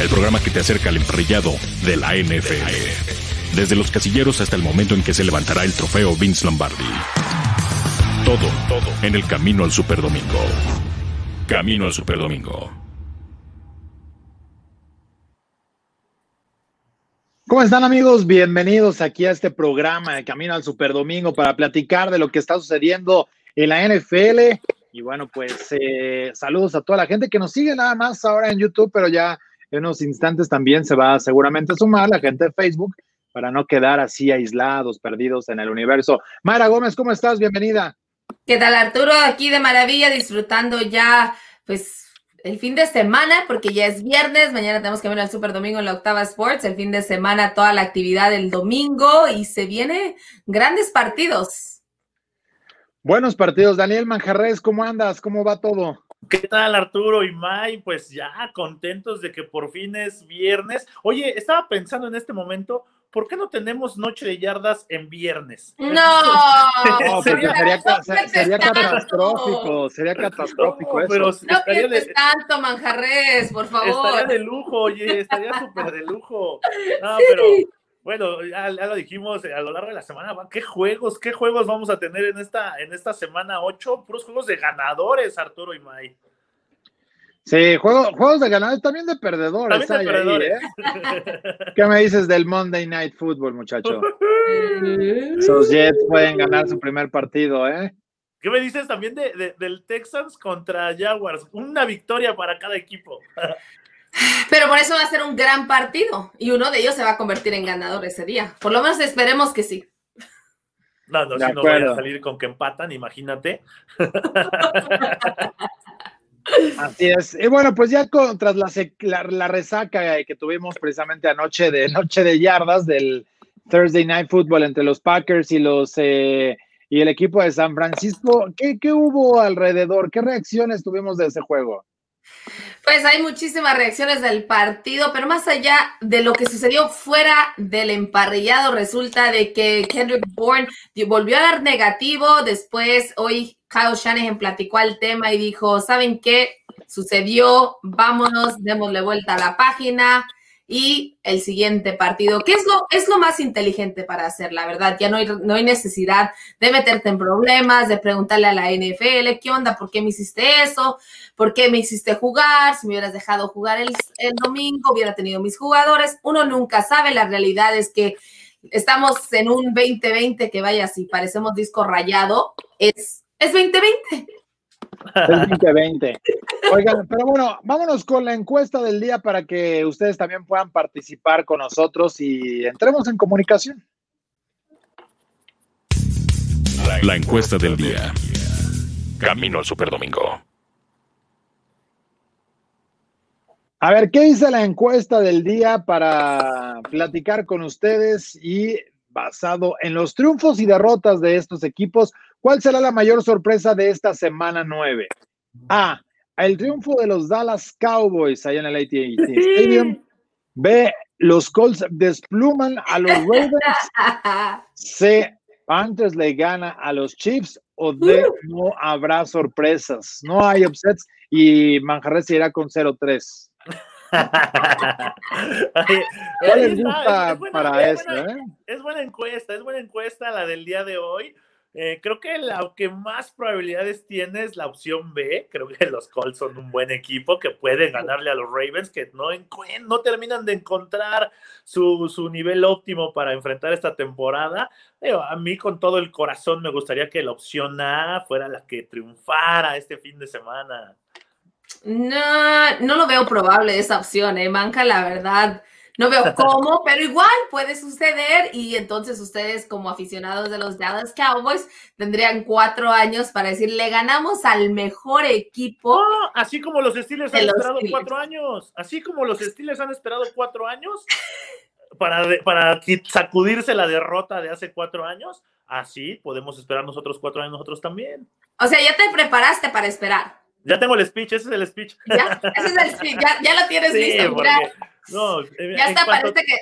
el programa que te acerca al emparrillado de la NFL. Desde los casilleros hasta el momento en que se levantará el trofeo Vince Lombardi. Todo, todo en el camino al Superdomingo. Camino al Superdomingo. ¿Cómo están amigos? Bienvenidos aquí a este programa de Camino al Superdomingo para platicar de lo que está sucediendo en la NFL. Y bueno, pues eh, saludos a toda la gente que nos sigue nada más ahora en YouTube, pero ya en unos instantes también se va seguramente a sumar la gente de Facebook para no quedar así aislados, perdidos en el universo. Mayra Gómez, ¿cómo estás? Bienvenida. ¿Qué tal Arturo? Aquí de maravilla, disfrutando ya, pues el fin de semana, porque ya es viernes, mañana tenemos que ver al Super Domingo en la Octava Sports, el fin de semana toda la actividad del domingo y se viene grandes partidos. Buenos partidos. Daniel Manjarres, ¿cómo andas? ¿Cómo va todo? ¿Qué tal Arturo y May? Pues ya contentos de que por fin es viernes. Oye, estaba pensando en este momento, ¿por qué no tenemos noche de yardas en viernes? No, no porque sería, sería catastrófico, sería catastrófico no, eso. Pero no pienses de, tanto, Manjarres, por favor. Estaría de lujo, oye, estaría súper de lujo. No, sí. pero bueno, ya, ya, lo dijimos a lo largo de la semana, ¿qué juegos, qué juegos vamos a tener en esta, en esta semana 8? Puros juegos de ganadores, Arturo y May. Sí, juegos, juegos de ganadores, también de perdedores. También de perdedores. Ahí, ¿eh? ¿Qué me dices del Monday Night Football, muchacho? Esos Jets pueden ganar su primer partido, ¿eh? ¿Qué me dices también de, de, del Texans contra Jaguars? Una victoria para cada equipo. Pero por eso va a ser un gran partido y uno de ellos se va a convertir en ganador ese día. Por lo menos esperemos que sí. No, no, de si acuerdo. no vayan a salir con que empatan, imagínate. Así es. Y bueno, pues ya con, tras la, la, la, resaca que tuvimos precisamente anoche de Noche de Yardas del Thursday Night Football entre los Packers y los eh, y el equipo de San Francisco, ¿qué, ¿qué hubo alrededor? ¿Qué reacciones tuvimos de ese juego? Pues hay muchísimas reacciones del partido, pero más allá de lo que sucedió fuera del emparrillado, resulta de que Kendrick Bourne volvió a dar negativo. Después, hoy Kyle Shanahan platicó el tema y dijo: ¿Saben qué? Sucedió, vámonos, démosle vuelta a la página y el siguiente partido, que es lo, es lo más inteligente para hacer, la verdad. Ya no hay, no hay necesidad de meterte en problemas, de preguntarle a la NFL, ¿qué onda? ¿Por qué me hiciste eso? ¿Por qué me hiciste jugar? Si me hubieras dejado jugar el, el domingo, hubiera tenido mis jugadores. Uno nunca sabe, la realidad es que estamos en un 2020 que vaya, si parecemos disco rayado, es, es 2020. El 2020. Oigan, pero bueno, vámonos con la encuesta del día para que ustedes también puedan participar con nosotros y entremos en comunicación. La encuesta del día. Camino al Superdomingo. A ver, ¿qué dice la encuesta del día para platicar con ustedes y basado en los triunfos y derrotas de estos equipos, ¿cuál será la mayor sorpresa de esta semana 9? A. El triunfo de los Dallas Cowboys allá en el AT&T Stadium. B. Los Colts despluman a los Ravens. C. Panthers le gana a los Chiefs. O D. No habrá sorpresas. No hay upsets y Manjarres irá con 0-3. ¿Cuál les gusta es buena, para es esto? Eh? Es buena encuesta, es buena encuesta la del día de hoy. Eh, creo que la que más probabilidades tiene es la opción B. Creo que los Colts son un buen equipo que pueden ganarle a los Ravens, que no, no terminan de encontrar su, su nivel óptimo para enfrentar esta temporada. Pero a mí, con todo el corazón, me gustaría que la opción A fuera la que triunfara este fin de semana. No, no lo veo probable esa opción, ¿eh? Manca, la verdad. No veo cómo, pero igual puede suceder y entonces ustedes como aficionados de los Dallas Cowboys tendrían cuatro años para decir, le ganamos al mejor equipo. No, así como los Steelers han los esperado Steelers. cuatro años, así como los Steelers han esperado cuatro años para, de- para sacudirse la derrota de hace cuatro años, así podemos esperar nosotros cuatro años nosotros también. O sea, ya te preparaste para esperar. Ya tengo el speech, ese es el speech. Ya, ese es el speech, ya, ya lo tienes Sí, listo. porque- no, en- ya hasta cuanto- parece que,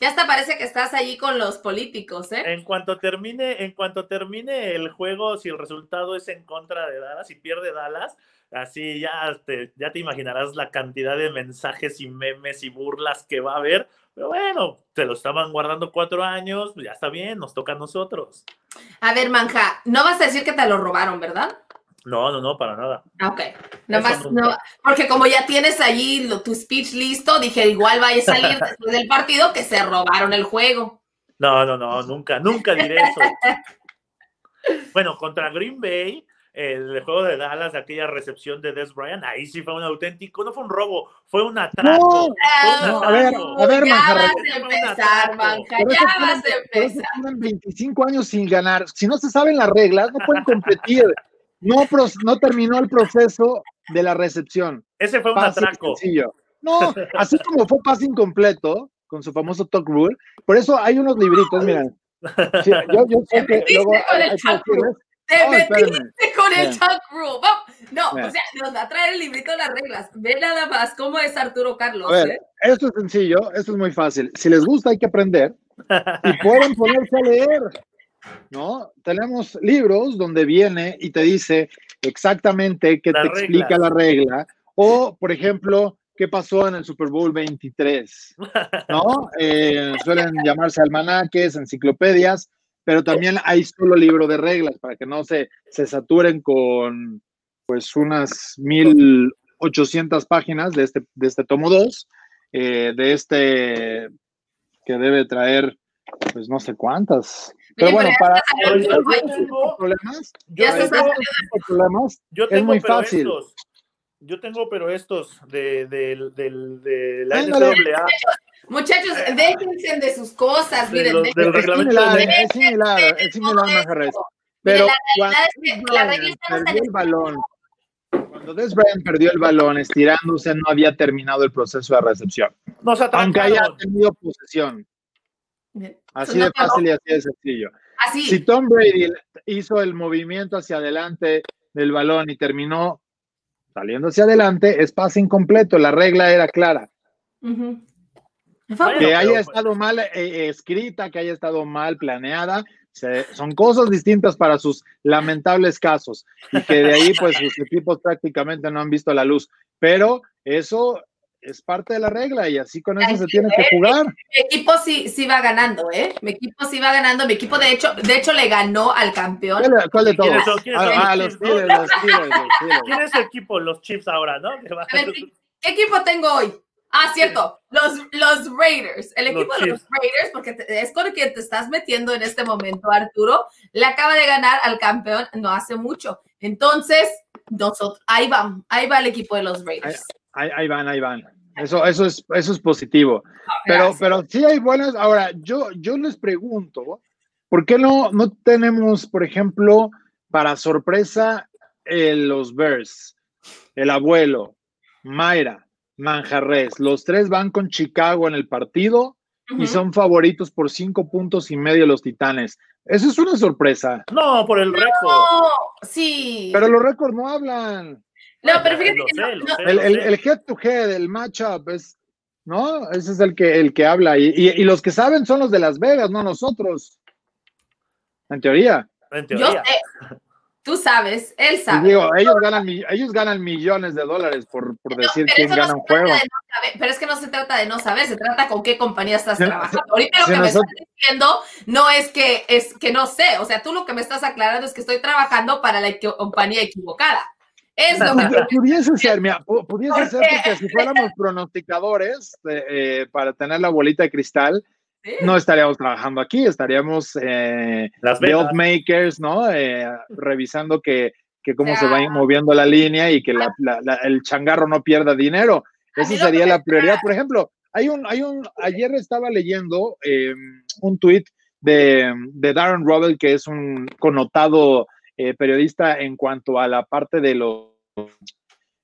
ya hasta parece que estás allí con los políticos, ¿eh? En cuanto termine, en cuanto termine el juego, si el resultado es en contra de Dallas y pierde Dallas, Así ya te, ya te imaginarás la cantidad de mensajes y memes y burlas que va a haber. Pero bueno, te lo estaban guardando cuatro años, pues ya está bien, nos toca a nosotros. A ver, Manja, no vas a decir que te lo robaron, ¿verdad? No, no, no, para nada. Ah, ok. Nada más, no, porque como ya tienes allí tu speech listo, dije, igual vaya a salir después del partido que se robaron el juego. No, no, no, nunca, nunca diré eso. bueno, contra Green Bay, el juego de Dallas, aquella recepción de Des Bryant, ahí sí fue un auténtico, no fue un robo, fue un atraco. No, a ver, a ver, ya Manja, vas a empezar, Manja, ya vas a empezar. tienen 25 años sin ganar. Si no se saben las reglas, no pueden competir. No, pros- no terminó el proceso de la recepción. Ese fue un Pase atraco. sencillo. No, así como fue pase incompleto con su famoso talk rule. Por eso hay unos libritos, miren. Sí, yo, yo sé que metiste luego con el talk decirles, Te Oh, metiste con el talk rule. Vamos. No, Bien. o sea, nos va a traer el librito de las reglas. Ve nada más cómo es Arturo Carlos. A ver, ¿eh? esto es sencillo, esto es muy fácil. Si les gusta, hay que aprender y pueden ponerse a leer. ¿No? Tenemos libros donde viene y te dice exactamente qué te explica la regla. O, por ejemplo, qué pasó en el Super Bowl 23. ¿No? Eh, suelen llamarse almanaques, enciclopedias, pero también hay solo libro de reglas para que no se, se saturen con pues unas 1800 páginas de este, de este tomo 2, de este que debe traer pues no sé cuántas. Pero bueno, para problemas, yo Ya se está tengo- Es muy pero fácil. estos. Yo tengo, pero estos de, de- del- de la Ándale. NCAA. Muchachos, déjense de sus cosas. De Miren, los- del es reglamento similar, de- es similar, es similar, Majarres. Pero cuando perdió el balón, cuando Des Bryant perdió el balón estirándose, no había terminado el proceso de recepción, Nos aunque haya tenido posesión. Así de fácil y así de sencillo. Así. Si Tom Brady hizo el movimiento hacia adelante del balón y terminó saliendo hacia adelante, es pase incompleto. La regla era clara. Bueno, Que pero- haya estado mal eh, escrita, que haya estado mal planeada, se- son cosas distintas para sus lamentables casos. Y que de ahí, pues, sus equipos prácticamente no han visto la luz. Pero eso es parte de la regla y así con eso se tiene que jugar. Mi equipo sí, sí va ganando, ¿eh? Mi equipo sí va ganando. Mi equipo, de hecho, de hecho, le ganó al campeón. ¿Cuál, cuál de todos? ¿Quiénes son? ¿Quiénes son Ah, ah, los? Steelers, los Steelers. ¿Quién es su equipo? Los Chiefs ahora, ¿no? A ver, ¿qué, equipo tengo hoy? Ah, cierto, los, los Raiders. El Los equipo de los. Raiders, porque te- es con el que te estás metiendo en este momento, Arturo, le acaba de ganar al campeón no hace mucho. Entonces, nosotros, ahí va, ahí va el equipo de los Raiders. Ahí, ahí van, ahí van. Eso, eso, es, eso es positivo. Pero, pero sí hay buenas. Ahora, yo, yo les pregunto, ¿por qué no, no tenemos, por ejemplo, para sorpresa, eh, los Bears, el abuelo, Mayra, Manjarres? Los tres van con Chicago en el partido y son favoritos por cinco puntos y medio los Titanes. Eso es una sorpresa. No, por el récord. No, sí. Pero los récords no hablan. No, pero fíjate que sé, no- lo no- sé. El, el, el head to head, el matchup es, ¿no? Ese es el que, el que habla. Y, y- y los que saben son los de Las Vegas, no nosotros. En teoría. En yo teoría. sé. Tú sabes, él sabe. digo, ellos ganan, ellos ganan millones de dólares por, por No, decir quién no gana un juego. de no saber, pero es que no se trata de no saber, se trata con qué compañía estás trabajando. Ahorita lo que me estás diciendo no es que es que no sé, o sea, tú lo que me estás aclarando es que estoy trabajando para la compañía equivocada. Es lo Pu- Pudiese ser, mira, pu- pudiese ¿Por ser porque si fuéramos pronosticadores eh, eh, para tener la bolita de cristal, Sí. no estaríamos trabajando aquí, estaríamos eh, Las Vegas. makers, ¿no? Eh, revisando que, que cómo se va moviendo la línea y que la- la- la- el changarro no pierda dinero. A Esa sería la prioridad. Por ejemplo, hay un, hay un, ayer estaba leyendo eh, un tweet de, de Darren Robel, que es un connotado eh, periodista en cuanto a la parte de los,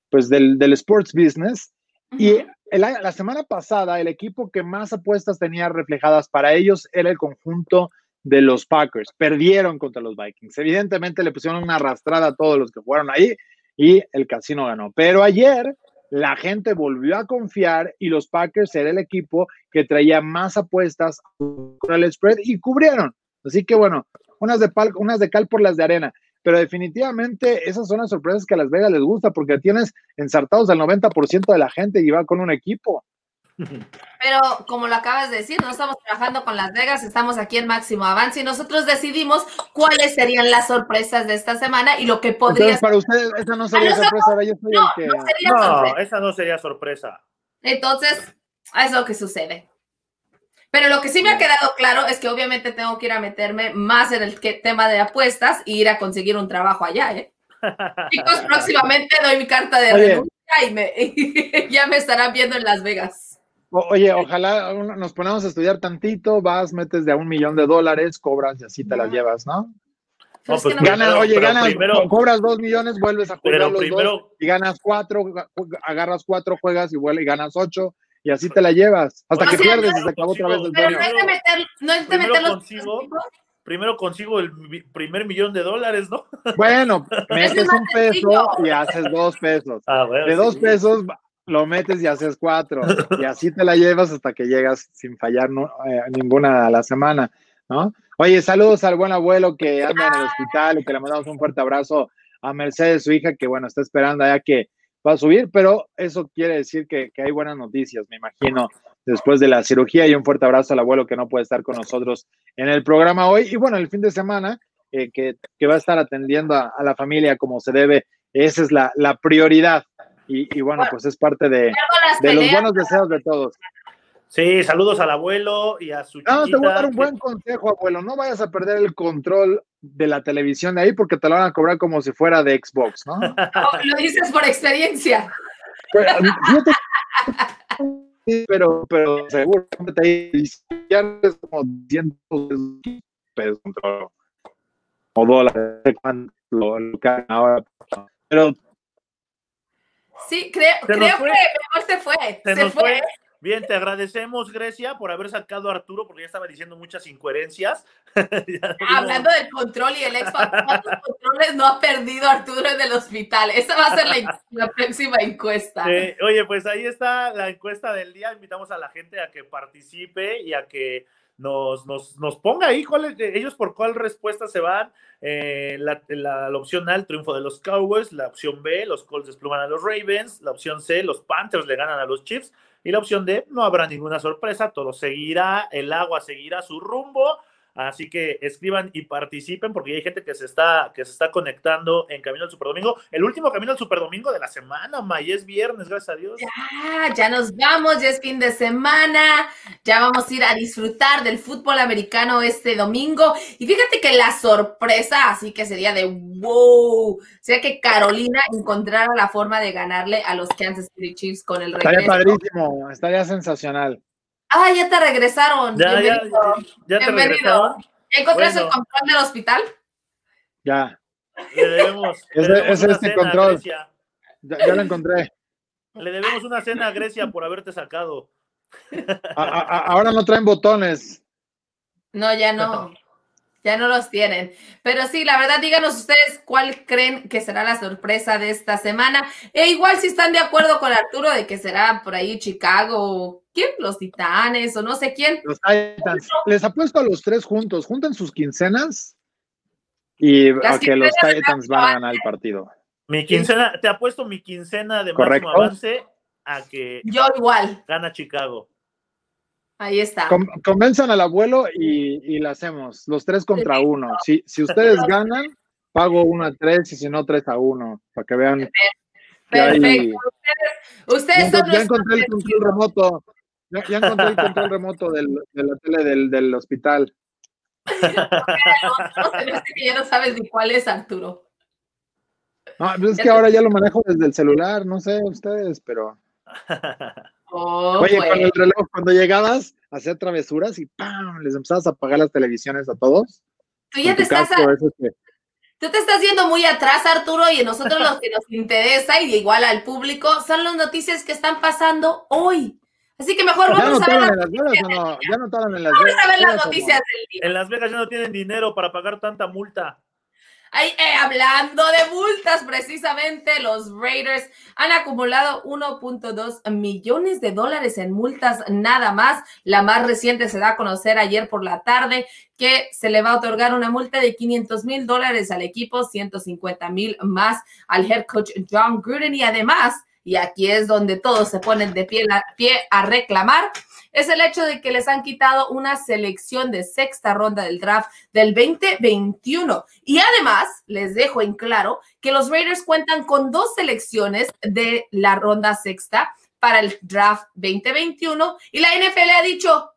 pues del, del sports business. Y el la semana pasada, el equipo que más apuestas tenía reflejadas para ellos era el conjunto de los Packers. Perdieron contra los Vikings. Evidentemente le pusieron una arrastrada a todos los que jugaron ahí y el casino ganó. Pero ayer la gente volvió a confiar y los Packers era el equipo que traía más apuestas con el spread y cubrieron. Así que bueno, unas de, pal- unas de cal por las de arena. pero definitivamente esas son las sorpresas que a Las Vegas les gusta porque tienes ensartados al 90% de la gente y va con un equipo. Pero como lo acabas de decir, no estamos trabajando con Las Vegas, estamos aquí en Máximo Avance y nosotros decidimos cuáles serían las sorpresas de esta semana y lo que podría Entonces, para ustedes, esa no sería Ah, no, sorpresa, yo soy no, el que. no No, sorpresa. esa no sería sorpresa. Entonces, es lo que sucede. Pero lo que sí me ha quedado claro es que obviamente tengo que ir a meterme más en el que- tema de apuestas y ir a conseguir un trabajo allá, ¿eh? Chicos, próximamente doy mi carta de Oye. renuncia y me, ya me estarán viendo en Las Vegas. O- Oye, ojalá uno- nos ponemos a estudiar tantito, vas, metes de a un millón de dólares, cobras y así te las llevas, ¿no? No, es pues Ganas, oye, ganas, primero- cobras dos millones, vuelves a jugar Pero los primero- dos y ganas cuatro, agarras cuatro, juegas y vuelves y ganas ocho y así te la llevas hasta O que sea, pierdes no- y se acabó otra vez el pero sueño. no es de meter, no es de Primero meter los consigo. Primero consigo el primer millón de dólares, ¿no? Bueno, metes un peso y haces dos pesos. Ah, bueno, De dos sí. pesos lo metes y haces cuatro. Y así te la llevas hasta que llegas sin fallar no- eh, ninguna a la semana, ¿no? Oye, saludos al buen abuelo que anda en el hospital y que le mandamos un fuerte abrazo a Mercedes, su hija, que bueno, está esperando ya que va a subir, pero eso quiere decir que, que hay buenas noticias, me imagino, después de la cirugía y un fuerte abrazo al abuelo que no puede estar con nosotros en el programa hoy. Y bueno, el fin de semana, eh, que, que va a estar atendiendo a, a la familia como se debe, esa es la, la prioridad. Y, y bueno, pues es parte de, los buenos deseos de todos. Sí, saludos al abuelo y a su No, te voy a dar chiquita, un buen consejo, abuelo. No vayas a perder el control de la televisión de ahí porque te lo van a cobrar como si fuera de Xbox, ¿no? no, lo dices por experiencia. Pues, pero, pero seguro te ahí, ya es como cientos de pesos control, o dólares, no sé cuánto lo, lo que ahora. Pero Sí, creo, creo fue. que mejor se fue. Se Se, nos fue. fue. Bien, te agradecemos, Grecia, por haber sacado a Arturo, porque ya estaba diciendo muchas incoherencias. Hablando del control y el Xbox, ¿cuántos controles no ha perdido Arturo en el hospital? Esa va a ser la, la próxima encuesta. Eh, oye, pues ahí está la encuesta del día. Invitamos a la gente a que participe y a que nos, nos, nos ponga ahí cuál es- ellos por cuál respuesta se van. Eh, la, la- la opción A, el triunfo de los Cowboys. La opción B, los Colts despluman a los Ravens. La opción C, los Panthers le ganan a los Chiefs. Y la opción D, no habrá ninguna sorpresa. Todo seguirá, el agua seguirá su rumbo. Así que escriban y participen porque hay gente que se está, que se está conectando en Camino al Superdomingo. El último Camino al Superdomingo de la semana, May, es viernes, gracias a Dios. Ya, ya nos vamos, ya es fin de semana, ya vamos a ir a disfrutar del fútbol americano este domingo. Y fíjate que la sorpresa, así que sería de wow, sería que Carolina encontrara la forma de ganarle a los Kansas City Chiefs con el estaría regreso. padrísimo, estaría sensacional. Ah, ya te regresaron. Ya, ya, Bienvenido. ya te Bienvenido. regresaron. ¿Ya encontraste Bueno. el control del hospital? Ya, Le debemos, le debemos es a control. Grecia. ya, ya lo encontré. Le debemos una cena a Grecia por haberte sacado. A- a- a- ahora no traen botones. No, ya no. Ya no los tienen. Pero sí, la verdad, díganos ustedes cuál creen que será la sorpresa de esta semana. E igual si están de acuerdo con Arturo de que será por ahí Chicago, ¿quién? Los Titanes o no sé quién. Los Titans. Les apuesto a los tres juntos. Junten sus quincenas y a que los Titans van a ganar el partido. Mi quincena, te apuesto mi quincena de Correcto. máximo avance a que Yo igual. gana Chicago. Ahí está. Con- convenzan al abuelo y, y la hacemos. Los tres contra uno. Si, si ustedes ganan, pago uno a tres y si no, tres a uno. Para que vean. que hay- Perfecto. Ustedes, Ya, son ya encontré el control remoto. Ya, ya encontré el control remoto del, de la tele del, del hospital. que ya no sabes ni cuál es Arturo. No, pues es que ahora ya lo manejo desde el celular. No sé ustedes, pero. Oh, Oye, pues. con el reloj, cuando llegabas, hacía travesuras y ¡pam! Les empezabas a apagar las televisiones a todos. Tú ya te estás, casco, ese que- Tú te estás yendo muy atrás, Arturo, y a nosotros los que nos interesa, y igual al público, son las noticias que están pasando hoy. Así que mejor ¿Ya vamos a ver las, en Las Vegas o no? ¿Ya notaron en Las vamos Vegas? a ver las noticias del día. En Las Vegas ya no tienen dinero para pagar tanta multa. Eh, hablando de multas, precisamente los Raiders han acumulado 1.2 millones de dólares en multas nada más. La más reciente se da a conocer ayer por la tarde que se le va a otorgar una multa de 500 mil dólares al equipo, 150 mil más al head coach John Gruden y además, y aquí es donde todos se ponen de pie, pie a reclamar, es el hecho de que les han quitado una selección de sexta ronda del draft del 2021. Y además, les dejo en claro que los Raiders cuentan con dos selecciones de la ronda sexta para el draft 2021 y la NFL ha dicho,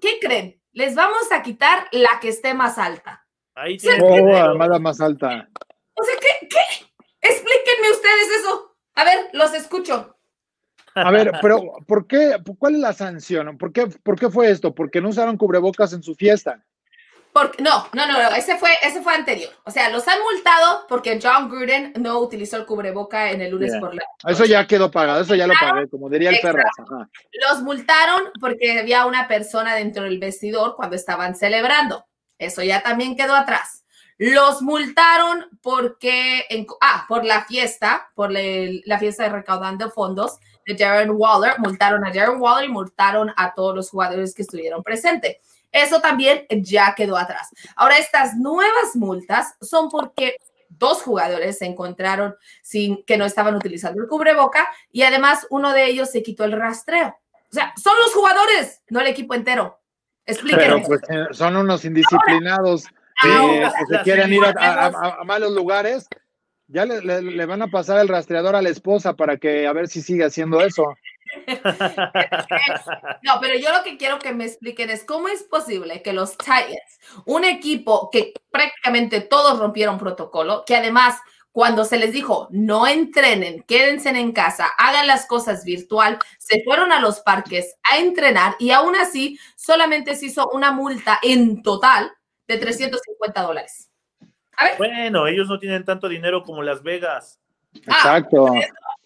¿qué creen? Les vamos a quitar la que esté más alta. Ahí oh, más alta. O sea, ¿qué? ¿qué? Explíquenme ustedes eso. A ver, los escucho. A ver, pero ¿por qué? ¿Cuál es la sanción? ¿Por qué, ¿Por qué fue esto? ¿Porque no usaron cubrebocas en su fiesta? Porque, no, no, no, ese fue, ese fue anterior. O sea, los han multado porque John Gruden no utilizó el cubreboca en el lunes por la Eso ya quedó pagado, eso ya lo pagué, como diría el perro. Los multaron porque había una persona dentro del vestidor cuando estaban celebrando. Eso ya también quedó atrás. Los multaron porque, ah, por la fiesta, por la fiesta de recaudando fondos de Darren Waller, multaron a Darren Waller y multaron a todos los jugadores que estuvieron presentes. Eso también ya quedó atrás. Ahora, estas nuevas multas son porque dos jugadores se encontraron sin que no estaban utilizando el cubreboca y además uno de ellos se quitó el rastreo. O sea, son los jugadores, no el equipo entero. Explíquenme. Pero pues eh, son unos indisciplinados que se quieren ir a malos lugares ya le, van a pasar el rastreador a la esposa para que a ver si sigue haciendo eso. No, pero yo lo que quiero que me expliquen es cómo es posible que los Titans, un equipo que prácticamente todos rompieron protocolo, que además cuando se les dijo no entrenen, quédense en casa, hagan las cosas virtual, se fueron a los parques a entrenar y aún así solamente se hizo una multa en total de 350 dólares. Bueno, ellos no tienen tanto dinero como Las Vegas. Exacto.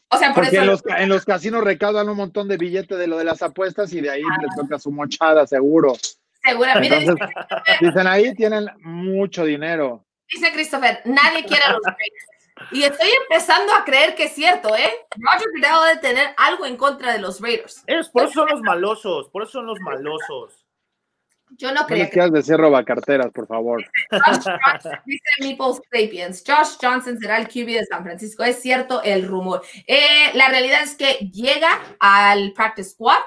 o sea, Porque en, los, casinos recaudan un montón de billetes de lo de las apuestas y de ahí les toca su mochada, seguro. Seguramente. dicen ahí tienen mucho dinero. Dice Christopher, nadie quiere a los Raiders. Y estoy empezando a creer que es cierto, ¿eh? Roger Goodell debe tener algo en contra de los Raiders. Es, por eso son los malosos, por eso son los malosos. Yo no creo. que... decir roba carteras, por favor. Josh Johnson, dice Sapiens. Josh Johnson será el QB de San Francisco. Es cierto el rumor. Eh, la realidad es que llega al practice squad,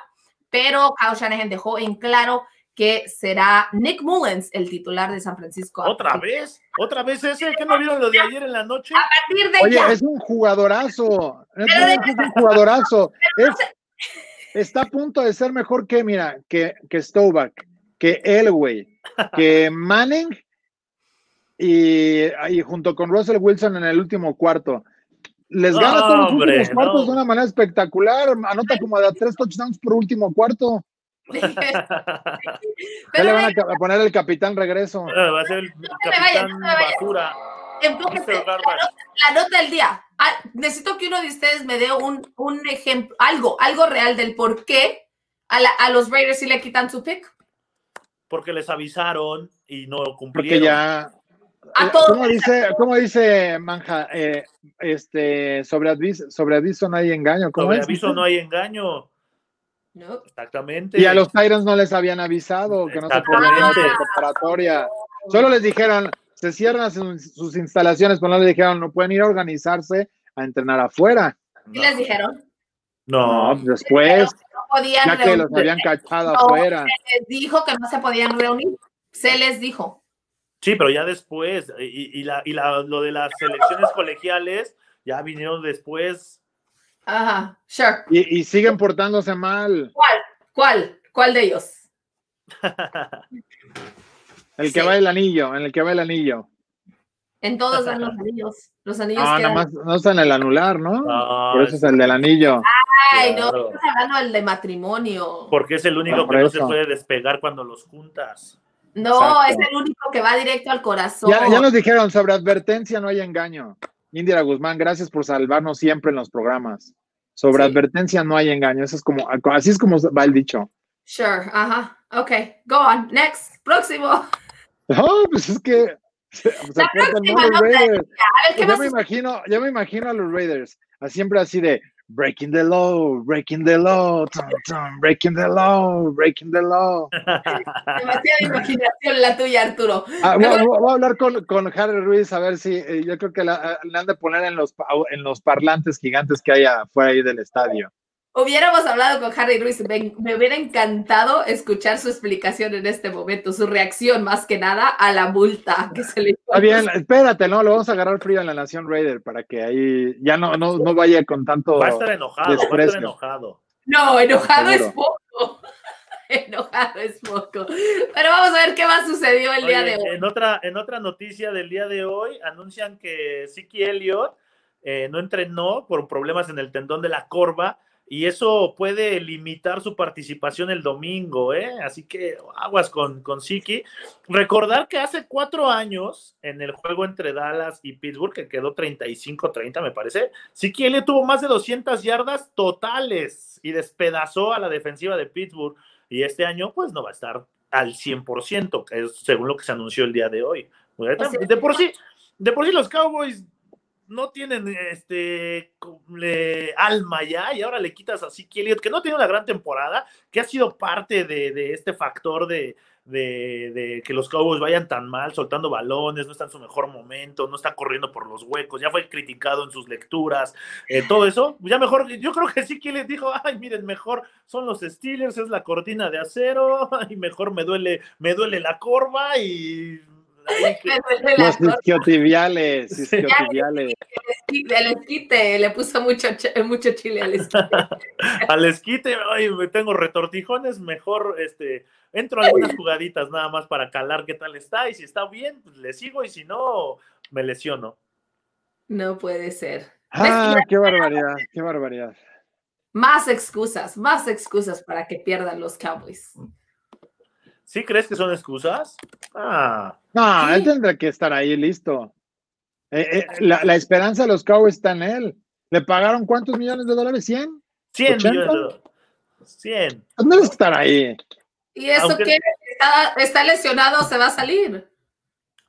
pero Kyle Shanahan dejó en claro que será Nick Mullens el titular de San Francisco. ¿Otra vez? ¿Otra vez ese? ¿Que no vieron lo de ayer en la noche? A partir de Oye, es un jugadorazo. Es, un jugadorazo. está a punto de ser mejor que, mira, que, que Stovak que Elway, que Manning y, junto con Russell Wilson en el último cuarto. Les gana todos los últimos cuartos de una manera espectacular. Anota como a tres touchdowns por último cuarto. ¿Qué le van a poner el capitán regreso? Va a ser el capitán basura. la, nota del día. Ah, necesito que uno de ustedes me dé un, un ejemplo, algo, algo real del por qué a, a los Raiders si le quitan su pick porque les avisaron y no cumplieron. Porque ya. ¿Cómo dice, ¿Cómo dice Manja? Eh, este, sobre aviso, sobre aviso no hay engaño. ¿Cómo sobre aviso no hay engaño. No. Exactamente. Y a los Tyrants no les habían avisado que no se podían hacer preparatoria. Solo les dijeron, se cierran sus, instalaciones, pero no les dijeron, no pueden ir a organizarse a entrenar afuera. ¿Qué les dijeron? No, después podían ya que los habían cachado afuera. Se les dijo que no se podían reunir. Se les dijo. Sí, pero ya después, y, la, y la, lo de las elecciones colegiales ya vinieron después. Ajá, sure. Y, y siguen portándose mal. ¿Cuál? ¿Cuál? ¿Cuál de ellos? el que va el anillo, en el que va el anillo. En todos van los anillos. Los anillos no, nada más, no está en el anular, ¿no? Por eso es el del anillo. Ay, no, estás hablando del de matrimonio. Porque es el único que no se puede despegar cuando los juntas. No, es el único que va directo al corazón. Ya, nos dijeron, sobre advertencia no hay engaño. Indira Guzmán, gracias por salvarnos siempre en los programas. Sobre advertencia no hay engaño. Eso es como, así es como va el dicho. Sure, ajá. Ok, go on. Next, próximo. No, pues es que Se, se mal los Raiders. Ya me, imagino, ya me imagino a los Raiders, siempre así de breaking the law, breaking the law, tum, tum, breaking the law, breaking the law. Demasiada imaginación la tuya, Arturo. Ah, voy, voy, a hablar con, con, Harry Ruiz a ver si eh, yo creo que la, le han de poner en los, en los parlantes gigantes que hay afuera ahí del estadio. Hubiéramos hablado con Harry Ruiz, me, me, hubiera encantado escuchar su explicación en este momento, su reacción más que nada a la multa que se le Está bien, espérate, ¿no? Lo vamos a agarrar frío en la Nación Raider para que ahí ya no, no, no vaya con tanto. Va a estar enojado, desprecio. va a estar enojado. No, enojado es poco. enojado es poco. Pero vamos a ver qué más sucedió el Oye, día de hoy. En otra, en otra noticia del día de hoy, anuncian que Siki Elliott eh, no entrenó por problemas en el tendón de la corva y eso puede limitar su participación el domingo, ¿eh? Así que aguas con, con Siki. Recordar que hace cuatro años, en el juego entre Dallas y Pittsburgh, que quedó 35-30, me parece, Siki Elliott tuvo más de 200 yardas totales y despedazó a la defensiva de Pittsburgh. Y este año, pues no va a estar al 100%, que es según lo que se anunció el día de hoy. De por sí, de por sí los Cowboys no tienen este alma ya y ahora le quitas a Siki Elliott, que no tiene una gran temporada, que ha sido parte de, de este factor de, de, de, que los Cowboys vayan tan mal, soltando balones, no está en su mejor momento, no está corriendo por los huecos, ya fue criticado en sus lecturas, eh, todo eso, ya mejor, yo creo que sí que dijo, ay, miren, mejor son los Steelers, es la cortina de acero, y mejor me duele, me duele la corva y los isquiotibiales, isquiotibiales. El esquite, le puso mucho, mucho chile al esquite. al esquite, ay, tengo retortijones, mejor este, entro a algunas jugaditas nada más para calar qué tal está, y si está bien, pues le sigo, y si no, me lesiono. No puede ser. Ah, qué barbaridad, qué barbaridad. Más excusas, más excusas para que pierdan los Cowboys. ¿Sí crees que son excusas? Ah. No, él tendrá que estar ahí listo. Eh, eh, la, la, esperanza de los Cowboys está en él. ¿Le pagaron cuántos millones de dólares? ¿100? 100 millones de dólares. 100. No debe estar ahí. ¿Y eso aunque, que está, está, lesionado se va a salir?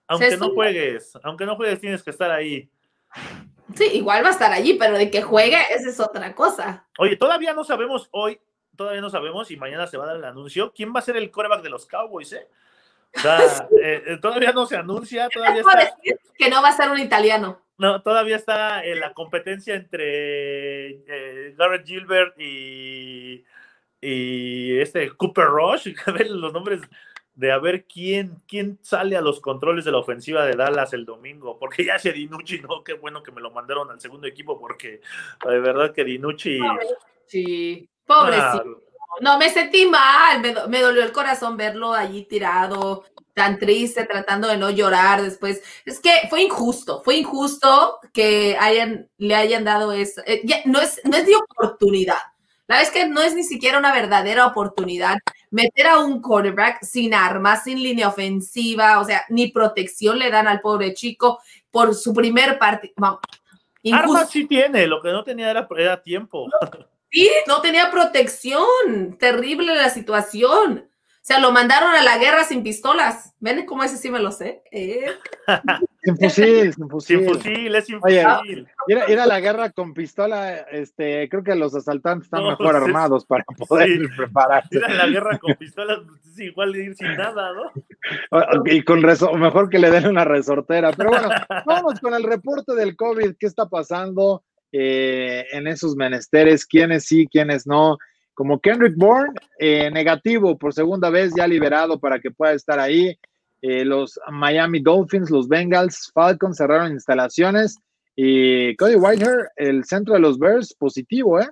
Aunque no juegues, aunque no juegues tienes que estar ahí. Sí, igual va a estar allí, pero de que juegue, esa es otra cosa. Oye, todavía no sabemos hoy todavía no sabemos y mañana se va a dar el anuncio. ¿Quién va a ser el coreback de los Cowboys? Eh? O sea, eh, eh, todavía no se anuncia, todavía está... que no va a ser un italiano. No, todavía está en la competencia entre eh, Garrett Gilbert y, y este Cooper Rush, a ver los nombres de a ver quién, quién sale a los controles de la ofensiva de Dallas el domingo, porque ya se Dinucci, no, qué bueno que me lo mandaron al segundo equipo, porque de verdad que Dinucci... Sí. Pobrecito. No, me sentí mal, me, me, dolió el corazón verlo allí tirado, tan triste, tratando de no llorar después. Es que fue injusto, fue injusto que hayan, le hayan dado eso. Eh, ya, no, es, no es de oportunidad. La vez que no es ni siquiera una verdadera oportunidad meter a un quarterback sin armas, sin línea ofensiva, o sea, ni protección le dan al pobre chico por su primer partido. Armas sí tiene, lo que no tenía era, era tiempo. Sí, no tenía protección. Terrible la situación. O sea, lo mandaron a la guerra sin pistolas. ¿Ven cómo ese sí me lo sé? ¿Eh? Sin fusil, sin fusil. Sin fusil, es sin fusil. Ir, a, la guerra con pistola, este, creo que los asaltantes están no, mejor armados para poder sí. prepararse. Ir a la guerra con pistolas es igual de ir sin nada, ¿no? Y con mejor que le den una resortera. Pero bueno, vamos con el reporte del COVID. ¿Qué está pasando? Eh, en esos menesteres, quiénes sí, quiénes no. Como Kendrick Bourne, eh, negativo por segunda vez, ya liberado para que pueda estar ahí. Eh, los Miami Dolphins, los Bengals, Falcons cerraron instalaciones. Y Cody Whitehair, el centro de los Bears, positivo, ¿eh?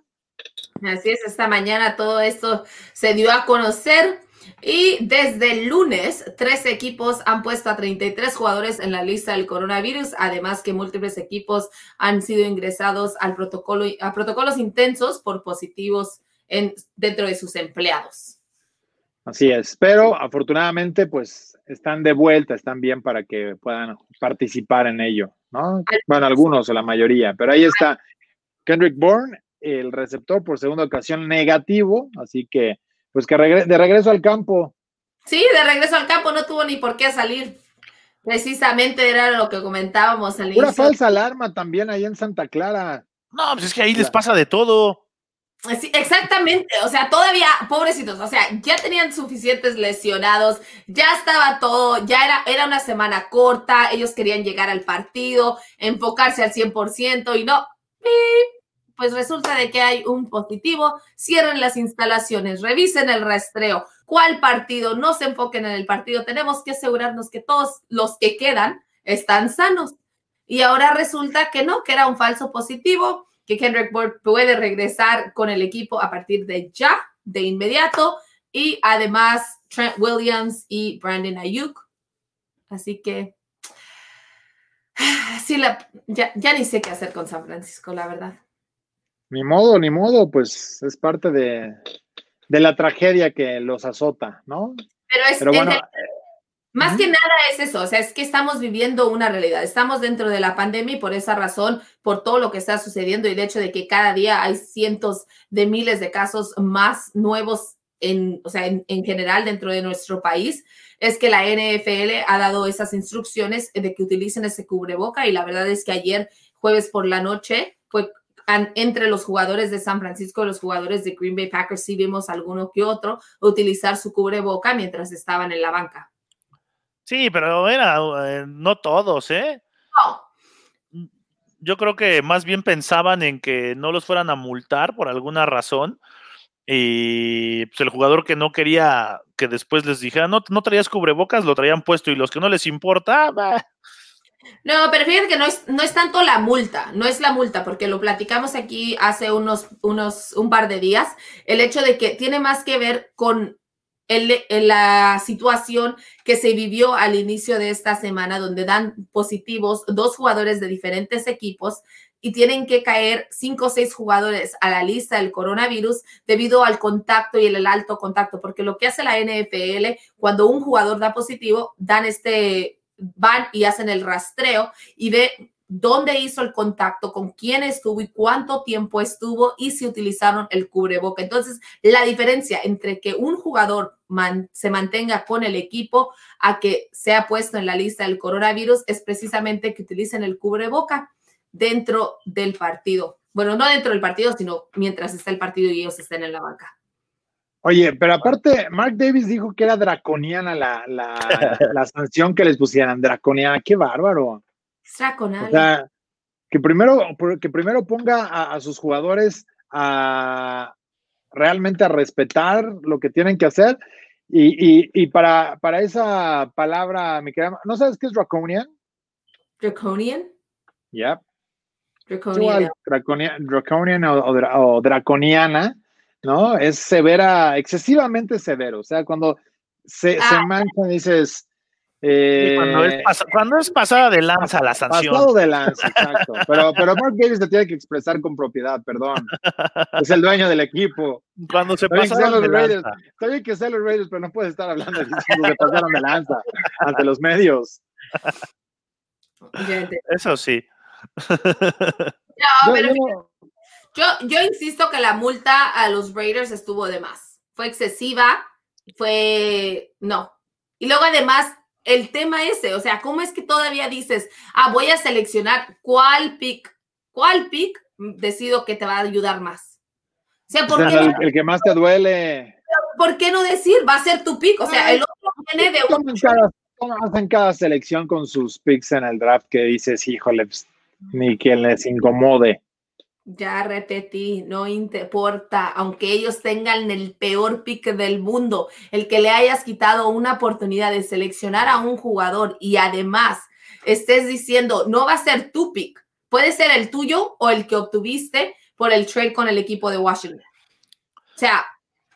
Así es, esta mañana todo esto se dio a conocer. Y desde el lunes, tres equipos han puesto a 33 jugadores en la lista del coronavirus, además que múltiples equipos han sido ingresados al protocolo, a protocolos intensos por positivos en, dentro de sus empleados. Así es, pero afortunadamente pues están de vuelta, están bien para que puedan participar en ello, ¿no? Bueno, algunos o la mayoría, pero ahí está Kendrick Bourne, el receptor por segunda ocasión negativo, así que pues que regre de regreso al campo. Sí, de regreso al campo, no tuvo ni por qué salir. Precisamente era lo que comentábamos al Una falsa alarma también ahí en Santa Clara. No, pues es que ahí les pasa de todo. Sí, exactamente, o sea, todavía, pobrecitos, o sea, ya tenían suficientes lesionados, ya estaba todo, ya era, era una semana corta, ellos querían llegar al partido, enfocarse al 100% y no, pues resulta de que hay un positivo, cierren las instalaciones, revisen el rastreo, cuál partido, no se enfoquen en el partido, tenemos que asegurarnos que todos los que quedan están sanos. Y ahora resulta que no, que era un falso positivo, que Kendrick Bourne puede regresar con el equipo a partir de ya, de inmediato, y además Trent Williams y Brandon Ayuk. Así que sí, ya ni sé qué hacer con San Francisco, la verdad. Ni modo, ni modo, pues es parte de, de la tragedia que los azota, ¿no? Pero es Pero bueno, Más que nada es eso, o sea, es que estamos viviendo una realidad, estamos dentro de la pandemia y por esa razón, por todo lo que está sucediendo y el hecho de que cada día hay cientos de miles de casos más nuevos en, o sea, en, en general dentro de nuestro país, es que la NFL ha dado esas instrucciones de que utilicen ese cubreboca y la verdad es que ayer, jueves por la noche, fue entre los jugadores de San Francisco y los jugadores de Green Bay Packers, sí vimos alguno que otro utilizar su cubreboca mientras estaban en la banca. Sí, pero era eh, no todos, ¿eh? No, Yo creo que más bien pensaban en que no los fueran a multar por alguna razón. Y pues, el jugador que no quería que después les dijera, no, no traías cubrebocas, lo traían puesto. Y los que no les importa, bah, No, pero fíjate que no es, no es tanto la multa, no es la multa, porque lo platicamos aquí hace unos, unos, un par de días, el hecho de que tiene más que ver con el, la situación que se vivió al inicio de esta semana, donde dan positivos dos jugadores de diferentes equipos y tienen que caer cinco o seis jugadores a la lista del coronavirus debido al contacto y el alto contacto, porque lo que hace la NFL cuando un jugador da positivo, dan este, van y hacen el rastreo y ve dónde hizo el contacto, con quién estuvo y cuánto tiempo estuvo y si utilizaron el cubreboca. Entonces, la diferencia entre que un jugador se mantenga con el equipo a que sea puesto en la lista del coronavirus es precisamente que utilicen el cubreboca dentro del partido. Bueno, no dentro del partido, sino mientras está el partido y ellos estén en la banca. Oye, pero aparte, Mark Davis dijo que era draconiana la, la, la sanción que les pusieran. Draconiana, qué bárbaro. Extraconal. O sea, que primero, que primero ponga a, a sus jugadores a realmente a respetar lo que tienen que hacer. Y, y, y para, para esa palabra, mi querida, ¿no sabes qué es draconian? Draconian. Ya. Draconian. Draconian o, o dra- o draconiana, ¿no? Es severa, excesivamente severo. O sea, cuando se, se Ah. manchan, dices. eh, cuando, es pas- cuando es pasada de lanza la sanción. Pasado de lanza, exacto. Pero, pero Mark Davis se tiene que expresar con propiedad, perdón. Es el dueño del equipo. Cuando se Está bien que sean pasaron los de Raiders, lanza. está bien que sean los Raiders, pero no puedes estar hablando diciendo que pasaron de lanza ante los medios. Eso sí. No, pero yo- yo, yo insisto que la multa a los Raiders estuvo de más. Fue excesiva, fue. No. Y luego, además, el tema ese, o sea, ¿cómo es que todavía dices, ah, voy a seleccionar cuál pick, cuál pick decido que te va a ayudar más? O sea, o ¿por, sea, qué, el, no, el que más te duele. por qué no decir, va a ser tu pick? O sea, el otro viene de un cada, hacen cada selección con sus picks en el draft que dices, híjole, pues, ni que les incomode. Ya repetí, no importa, aunque ellos tengan el peor pick del mundo, el que le hayas quitado una oportunidad de seleccionar a un jugador y además estés diciendo, no va a ser tu pick, puede ser el tuyo o el que obtuviste por el trade con el equipo de Washington. O sea,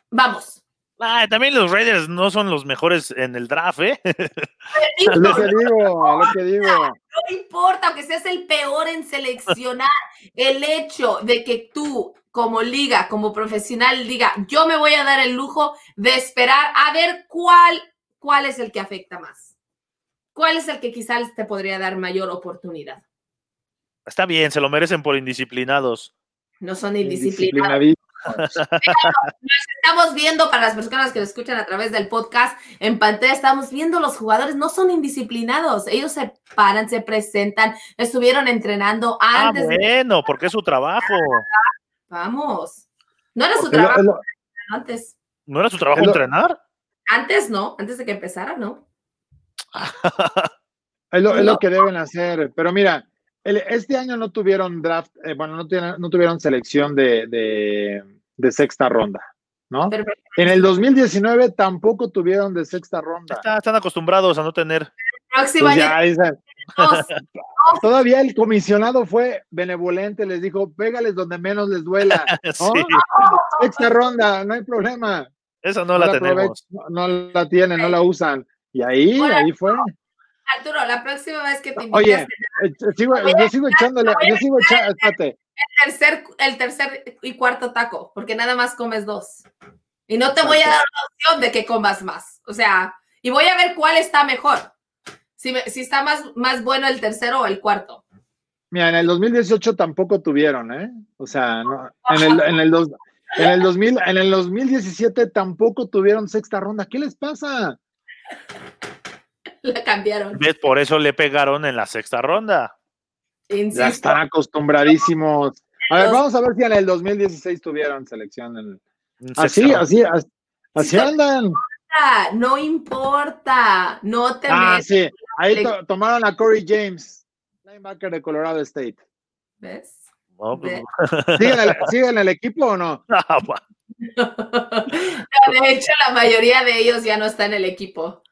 vamos. Ah, también los Raiders no son los mejores en el draft, ¿eh? Es lo que digo, es lo que digo. No importa, aunque seas el peor en seleccionar, el hecho de que tú como liga, como profesional diga, yo me voy a dar el lujo de esperar a ver cuál, cuál es el que afecta más. ¿Cuál es el que quizás te podría dar mayor oportunidad? Está bien, se lo merecen por indisciplinados. No son indisciplinados. Estamos viendo, para las personas que lo escuchan a través del podcast, en pantalla estamos viendo los jugadores no son indisciplinados. Ellos se paran, se presentan, estuvieron entrenando Ah, antes. de- bueno, porque es su trabajo. Vamos. No era su trabajo lo- antes. ¿No era su trabajo lo- entrenar? Antes no, antes de que empezara, ¿no? Es lo, es lo No. que deben hacer. Pero mira, este año no tuvieron draft, eh, bueno, no tuvieron, no tuvieron selección de, de- de sexta ronda, ¿no? En el 2019 tampoco tuvieron de sexta ronda. Está- están acostumbrados a no tener. Pues ya, todavía el comisionado fue benevolente, les dijo, pégales donde menos les duela. Sexta ronda, no hay problema. esa no la tenemos. no, no la tienen, no la usan. Y ahí, ahí fue. Arturo, la próxima vez que te Oye, invites eh, sigo- yo sigo echándole, yo sigo echando, espérate, el tercer, el tercer y cuarto taco, porque nada más comes dos. Y no te voy a dar la opción de que comas más. O sea, y voy a ver cuál está mejor. Si, me- si está más, más bueno el tercero o el cuarto. Mira, en el 2018 tampoco tuvieron, ¿eh? O sea, no, en, el, en, el dos- en, el 2000, en el 2017 tampoco tuvieron sexta ronda. ¿Qué les pasa? La cambiaron. ¿Ves? Por eso le pegaron en la sexta ronda. Ya están acostumbradísimos. A ver, vamos a ver si en el 2016 tuvieron selección. en- En Así, así, así, así andan. No importa. No te Ah, metas. sí. Ahí to- tomaron a Corey James, linebacker de Colorado State. ¿Ves? No, pues, ¿Sigue en el, sigue en el equipo o no? ah. No, de hecho, la mayoría de ellos ya no está en el equipo.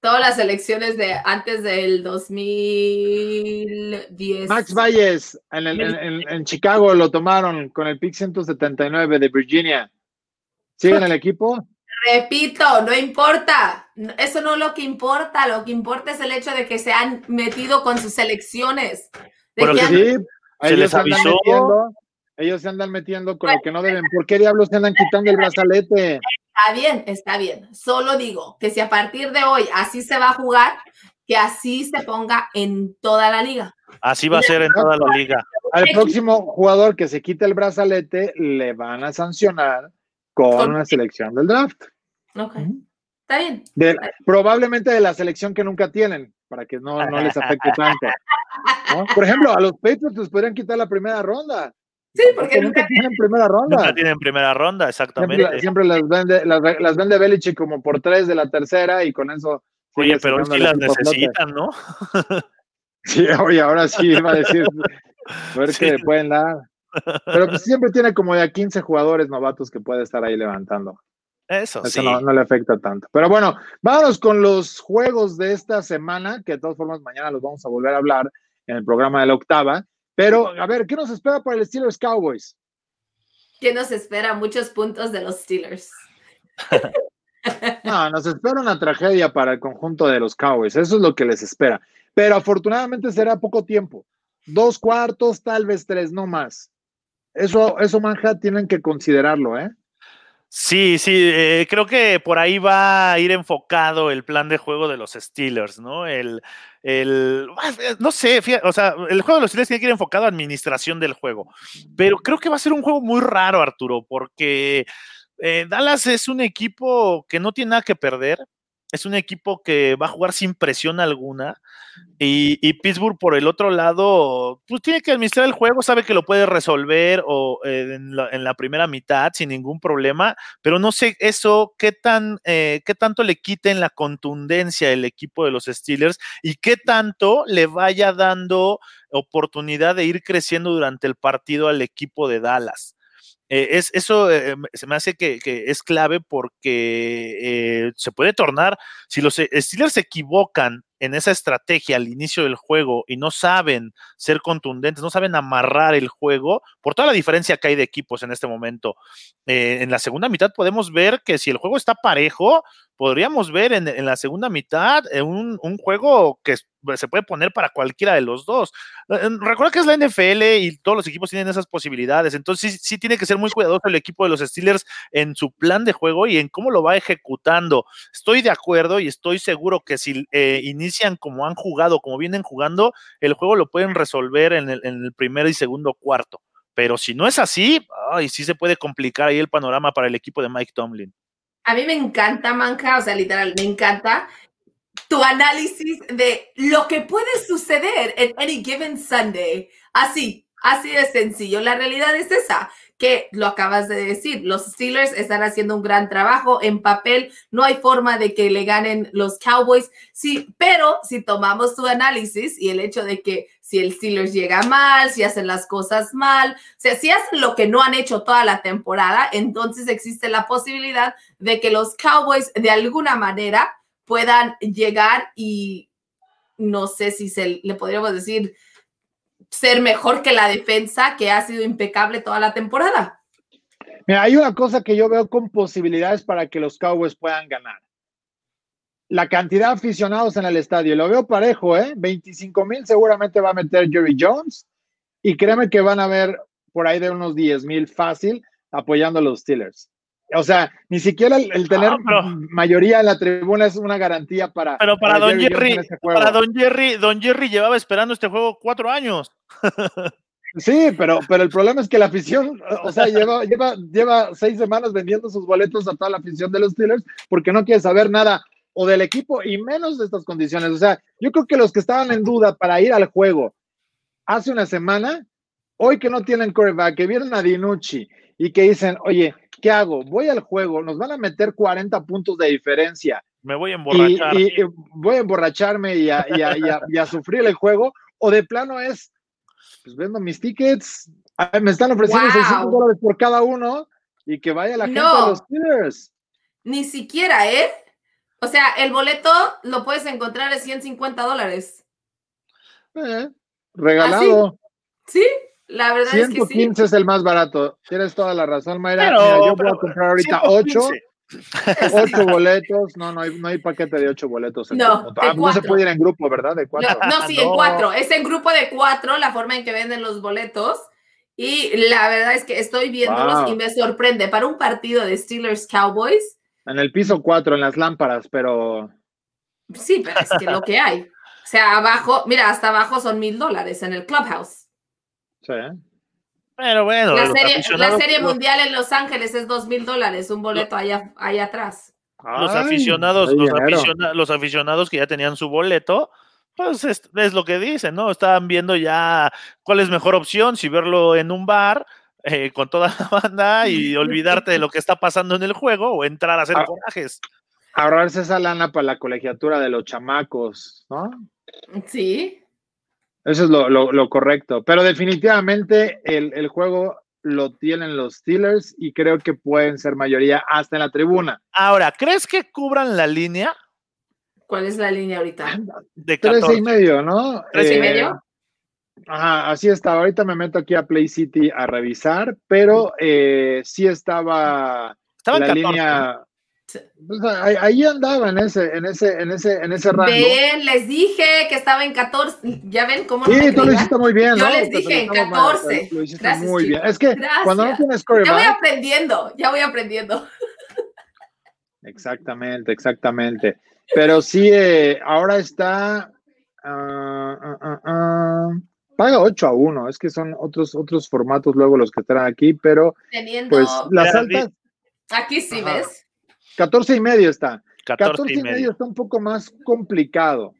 Todas las elecciones de antes del 2010. Max Valles en, el- en- en- en Chicago lo tomaron con el pick 179 de Virginia. ¿Sigue en el equipo? Repito, no importa. Eso no es lo que importa. Lo que importa es el hecho de que se han metido con sus selecciones. De Pero que que han- Sí, ¿Se ellos les se andan avisó? metiendo, ellos se andan metiendo con lo que no deben. ¿Por qué diablos se andan quitando el brazalete? Está bien, está bien. Solo digo que si a partir de hoy así se va a jugar, que así se ponga en toda la liga. Así va a ser en toda la liga. Al próximo jugador que se quite el brazalete le van a sancionar con una selección del draft. Ok. Está bien. De- probablemente de la selección que nunca tienen, para que no, no les afecte tanto. ¿no? Por ejemplo, a los Patriots les podrían quitar la primera ronda. Sí, porque nunca tienen primera Nunca ronda. tienen primera ronda, Siempre, exactamente. siempre las vende, las, las vende Belichick como por tres de la tercera y con eso. Oye, pero sí las necesitan, ¿no? Sí, oye, ahora sí iba a decir, a ver Sí. qué le pueden dar. Pero pues siempre tiene como ya 15 jugadores novatos que puede estar ahí levantando. Eso Eso sí. no, no le afecta tanto. Pero bueno, vámonos con los juegos de esta semana, que de todas formas mañana los vamos a volver a hablar en el programa de la octava. Pero, a ver, ¿qué nos espera para el Steelers Cowboys? ¿Qué nos espera? Muchos puntos de los Steelers. No, nos espera una tragedia para el conjunto de los Cowboys. Eso es lo que les espera. Pero afortunadamente será poco tiempo. Dos cuartos, tal vez tres, no más. Eso, eso, Manja, tienen que considerarlo, ¿eh? Sí, sí, eh, creo que por ahí va a ir enfocado el plan de juego de los Steelers, ¿no? El, el no sé, fíjate, o sea, el juego de los Steelers tiene que ir enfocado a administración del juego, pero creo que va a ser un juego muy raro, Arturo, porque eh, Dallas es un equipo que no tiene nada que perder, es un equipo que va a jugar sin presión alguna. Y, Pittsburgh, por el otro lado, pues tiene que administrar el juego, sabe que lo puede resolver o, eh, en, la, primera mitad sin ningún problema, pero no sé eso qué, tan, eh, qué tanto le quiten la contundencia el equipo de los Steelers y qué tanto le vaya dando oportunidad de ir creciendo durante el partido al equipo de Dallas. Eh, es, eso se me hace que, que es clave porque se puede tornar, si los Steelers se equivocan en esa estrategia al inicio del juego y no saben ser contundentes, no saben amarrar el juego, por toda la diferencia que hay de equipos en este momento. Eh, en la segunda mitad podemos ver que si el juego está parejo, podríamos ver en, la segunda mitad eh, un, juego que se puede poner para cualquiera de los dos. Eh, Recuerda que es la NFL y todos los equipos tienen esas posibilidades, entonces sí, sí, tiene que ser muy cuidadoso el equipo de los Steelers en su plan de juego y en cómo lo va ejecutando. Estoy de acuerdo y estoy seguro que si eh, inician como han jugado, como vienen jugando, el juego lo pueden resolver en el, en el primer y segundo cuarto Pero si no es así, ay, sí se puede complicar ahí el panorama para el equipo de Mike Tomlin. A mí me encanta, Manca, o sea, literal, me encanta tu análisis de lo que puede suceder en any given Sunday. Así, así de sencillo. La realidad es esa que lo acabas de decir, los Steelers están haciendo un gran trabajo en papel, no hay forma de que le ganen los Cowboys, sí, pero si tomamos tu análisis y el hecho de que si el Steelers llega mal, si hacen las cosas mal, o sea, si hacen lo que no han hecho toda la temporada, entonces existe la posibilidad de que los Cowboys de alguna manera puedan llegar y no sé si se le podríamos decir ser mejor que la defensa que ha sido impecable toda la temporada. Mira, hay una cosa que yo veo con posibilidades para que los Cowboys puedan ganar. La cantidad de aficionados en el estadio, lo veo parejo, ¿eh? 25 mil seguramente va a meter Jerry Jones y créeme que van a ver por ahí de unos 10 mil fácil apoyando a los Steelers. O sea, ni siquiera el, tener mayoría en la tribuna es una garantía para. Pero para, Don Jerry, para Don Jerry, Don Jerry llevaba esperando este juego cuatro años. Sí, pero, pero el problema es que la afición, o sea, lleva, lleva, lleva seis semanas vendiendo sus boletos a toda la afición de los Steelers porque no quiere saber nada o del equipo y menos de estas condiciones. O sea, yo creo que los que estaban en duda para ir al juego hace una semana, hoy que no tienen coreback, que vieron a Dinucci y que dicen, oye, ¿qué hago? Voy al juego, nos van a meter 40 puntos de diferencia. Me voy a emborrachar. Y, voy a emborracharme y a, sufrir el juego. O de plano es, pues vendo mis tickets, me están ofreciendo 600 dólares por cada uno y que vaya la gente a los Steelers. Ni siquiera, ¿eh? O sea, el boleto lo puedes encontrar en 150 dólares. Eh, regalado. ¿Ah, sí? La verdad es que sí. es el más barato. Tienes toda la razón, Mayra. yo voy a comprar ahorita 8. 8 boletos. No, no hay, no hay paquete de 8 boletos. no, ah, no se puede ir en grupo, ¿verdad? De cuatro. No, sí, en 4. Es en grupo de 4 la forma en que venden los boletos. Y la verdad es que estoy viéndolos y me sorprende. Para un partido de Steelers Cowboys. En el piso 4, en las lámparas, pero. Sí, pero es que lo que hay. O sea, abajo, mira, hasta abajo son mil dólares en el clubhouse. Pero bueno. La serie, mundial en Los Ángeles es dos mil dólares, un boleto allá, allá atrás. Los aficionados, los, aficionados que ya tenían su boleto, pues es, lo que dicen, ¿no? Estaban viendo ya cuál es mejor opción, si verlo en un bar eh, con toda la banda y olvidarte de lo que está pasando en el juego o entrar a hacer ah, corajes. Ahorrarse esa lana para la colegiatura de los chamacos, ¿no? Sí. Eso es lo, correcto. Pero definitivamente el, juego lo tienen los Steelers y creo que pueden ser mayoría hasta en la tribuna. Ahora, ¿crees que cubran la línea? ¿Cuál es la línea ahorita? De 13 y medio, ¿no? ¿Tres y eh, medio? Ajá, así está. Ahorita me meto aquí a Play City a revisar, pero eh, sí estaba, estaba la línea. Pues, ahí, andaba en ese, en ese, en ese, en ese rango. Ven, les dije que estaba en 14. Ya ven cómo Sí, tú lo hiciste muy bien. Yo les dije en 14. lo hiciste muy bien. Es que cuando no tienes coreback. Ya voy aprendiendo, ya voy aprendiendo. Exactamente, exactamente. Pero sí, eh, ahora está. Uh, uh, paga 8 a 1. Es que son otros, otros formatos luego los que están aquí, pero. Teniendo. Pues las altas. Aquí sí, ¿ves? 14 y medio está. 14, y, medio. está un poco más complicado.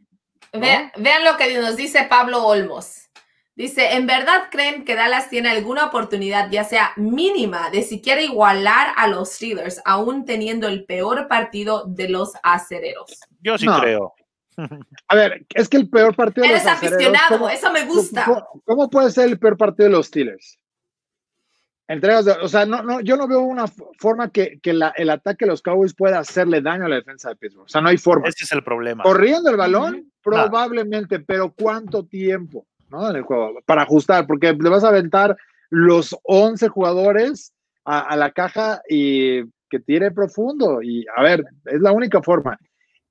Vean, lo que nos dice Pablo Olmos. Dice, ¿en verdad creen que Dallas tiene alguna oportunidad, ya sea mínima, de siquiera igualar a los Steelers, aún teniendo el peor partido de los acereros? Yo sí creo. A ver, es que el peor partido de los aficionado, eso me gusta. ¿cómo, puede ser el peor partido de los Steelers? Entregas o sea, no, no, yo no veo una forma que, que el ataque de los Cowboys pueda hacerle daño a la defensa de Pittsburgh. O sea, no hay forma. Ese es el problema. Corriendo el balón, probablemente, pero ¿cuánto tiempo ¿no? en el juego para ajustar? Porque le vas a aventar los 11 jugadores a, la caja y que tire profundo. Y a ver, es la única forma.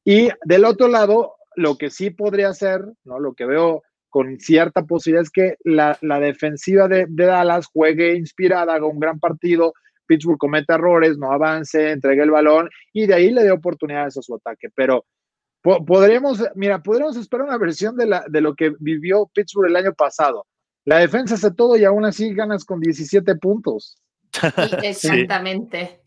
Y del otro lado, lo que sí podría ser, ¿no? Lo que veo con cierta posibilidad es que la, defensiva de, Dallas juegue inspirada, haga un gran partido, Pittsburgh cometa errores, no avance, entregue el balón y de ahí le dé oportunidades a su ataque. Pero podremos, mira, podríamos esperar una versión de, la, de lo que vivió Pittsburgh el año pasado. La defensa hace todo y aún así ganas con 17 puntos. Exactamente.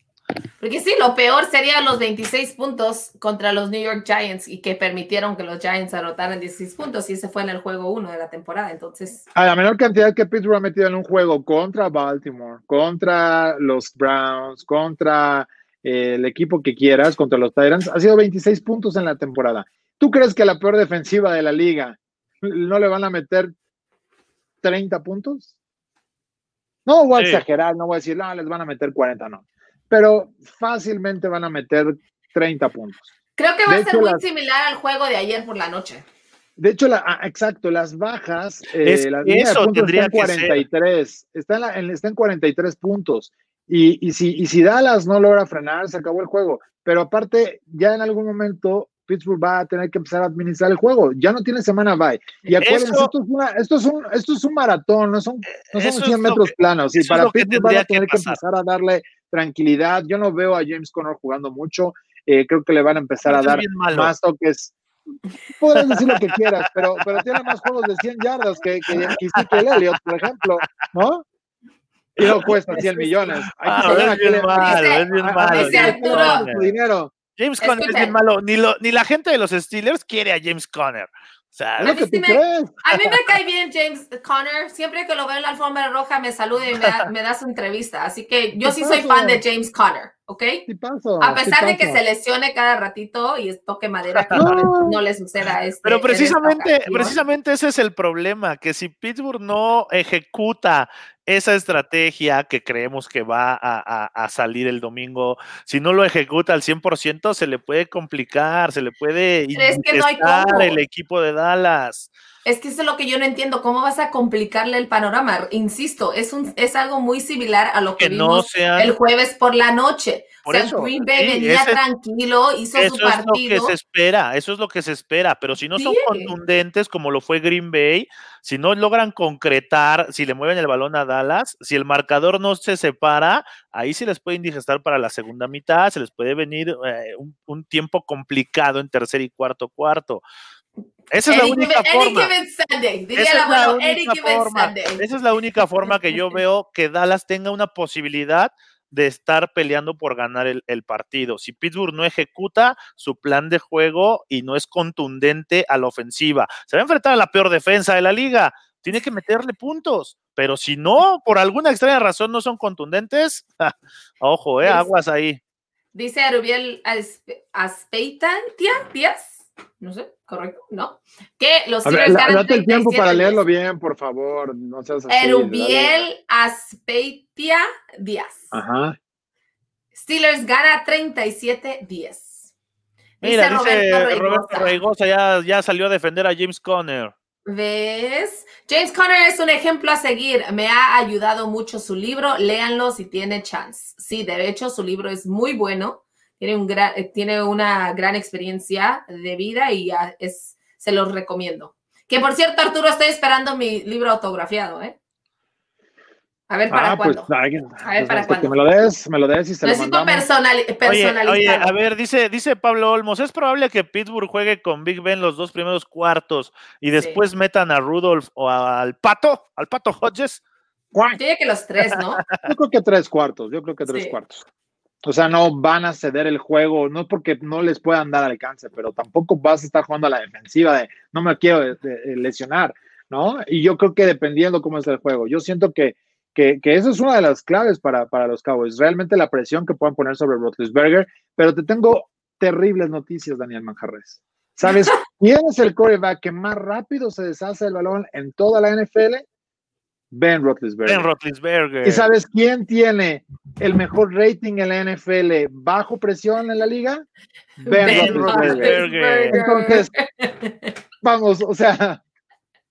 Porque sí, lo peor serían los 26 puntos contra los New York Giants y que permitieron que los Giants anotaran 16 puntos y ese fue en el juego 1 de la temporada. Entonces, A la menor cantidad que Pittsburgh ha metido en un juego contra Baltimore, contra los Browns, contra eh, el equipo que quieras, contra los Tyrants, ha sido 26 puntos en la temporada. ¿Tú crees que a la peor defensiva de la liga no le van a meter 30 puntos? No voy a Sí. exagerar, no voy a decir, no, les van a meter 40, no. Pero fácilmente van a meter 30 puntos. creo que va De a ser hecho, muy las- similar al juego de ayer por la noche. De hecho, la, ah, exacto, las bajas, eh, Es la que línea de eso puntos tendría está en que ser. 43, está en, la- en- está en 43 puntos. Y, y, si, y si Dallas no logra frenar, se acabó el juego. Pero aparte, ya en algún momento Pittsburgh va a tener que empezar a administrar el juego. Ya no tiene semana bye. Y acuérdense, Eso- esto, es una- esto, es un, esto es un maratón, no son, no son Eso es 100 lo metros que- planos. Y para Pittsburgh van a que tener que, empezar a darle tranquilidad. Yo no veo a James Conner jugando mucho. Eh, creo que le van a empezar a dar malo. más toques. Podrás decir lo que quieras, pero, pero tiene más juegos de 100 yardas que, que, que Ezekiel Elliott, por ejemplo, ¿no? Y no cuesta 100 millones. Hay que Ah, saber a es qué le bien malo, Dice- es bien a- a- malo. dice a- James Arturo- a- Conner. su dinero. James Conner es bien malo. Ni, lo, ni la gente de los Steelers quiere a James Conner. O sea, Es lo que sí tú me- crees. A mí me cae bien James Conner. Siempre que lo veo en la alfombra roja me saluda y me da, me da su entrevista. Así que yo sí soy fan de James Conner, ¿ok? Tipazo, A pesar de que se lesione cada ratito y es toque madera que no, le, no le suceda a este. Pero precisamente, precisamente ese es el problema, que si Pittsburgh no ejecuta esa estrategia que creemos que va a, a- a salir el domingo, si no lo ejecuta al 100%, se le puede complicar, se le puede es que no hay indigestar cómo. el equipo de Dallas. Es que eso es lo que yo no entiendo. ¿Cómo vas a complicarle el panorama? Insisto, es, un, es algo muy similar a lo que, Que no vimos el jueves por la noche. Por o sea, eso, Green Bay sí, venía ese- tranquilo, hizo Eso su es lo que partido. se espera, eso es lo que se espera, pero si no son Sí. contundentes como lo fue Green Bay, si no logran concretar, si le mueven el balón a Dallas, si el marcador no se separa, ahí sí les puede indigestar para la segunda mitad, se les puede venir eh, un, un tiempo complicado en tercer y cuarto cuarto. Esa es la única forma. Esa es la única forma que yo veo que Dallas tenga una posibilidad de estar peleando por ganar el, el partido. Si Pittsburgh no ejecuta su plan de juego y no es contundente a la ofensiva, se va a enfrentar a la peor defensa de la liga. Tiene que meterle puntos. Pero si no, por alguna extraña razón, no son contundentes, ja, ojo, eh, aguas ahí. Dice Arubiel Aspe- Aspeitantia Díaz, no sé, correcto, ¿no? Que los A ver, Steelers la- ganan date el tiempo 37 para días. leerlo bien, por favor. No seas así. Erubiel Aspeitia Díaz. Ajá. Steelers gana 37 días. Mira, dice Roberto Roberto Reigosa. Reigosa, ya, ya salió a defender a James Conner. ¿Ves? James Conner es un ejemplo a seguir. Me ha ayudado mucho su libro. Léanlo si tiene chance. Sí, de hecho, su libro es muy bueno. Tiene, un gran, eh, tiene una gran experiencia de vida y es, se los recomiendo. Que por cierto, Arturo, estoy esperando mi libro autografiado, ¿eh? A ver para Ah, pues, cuándo. A ver, pues, ¿para que cuándo? me lo des, me lo des y se lo Necesito mandamos. personali- Oye, personalizado. oye, a ver, dice, dice Pablo Olmos, es probable que Pittsburgh juegue con Big Ben los dos primeros cuartos y después metan a Rudolph o a- al Pato, al Pato Hodges. Yo diría que los tres, ¿no? Yo creo que tres cuartos, yo creo que tres Sí. cuartos. O sea, no van a ceder el juego, no porque no les puedan dar alcance, pero tampoco vas a estar jugando a la defensiva de no me quiero eh, eh, lesionar, ¿no? Y yo creo que dependiendo cómo es el juego, yo siento que, que, que eso es una de las claves para, para los Cowboys, realmente la presión que puedan poner sobre Roethlisberger, pero te tengo terribles noticias, Daniel Manjarres. ¿Sabes quién es el quarterback que más rápido se deshace el balón en toda la NFL? Ben Roethlisberger. Ben Roethlisberger. ¿Y sabes quién tiene el mejor rating en la NFL bajo presión en la liga? Ben, Ben Roethlisberger. Roethlisberger. Entonces, vamos, o sea,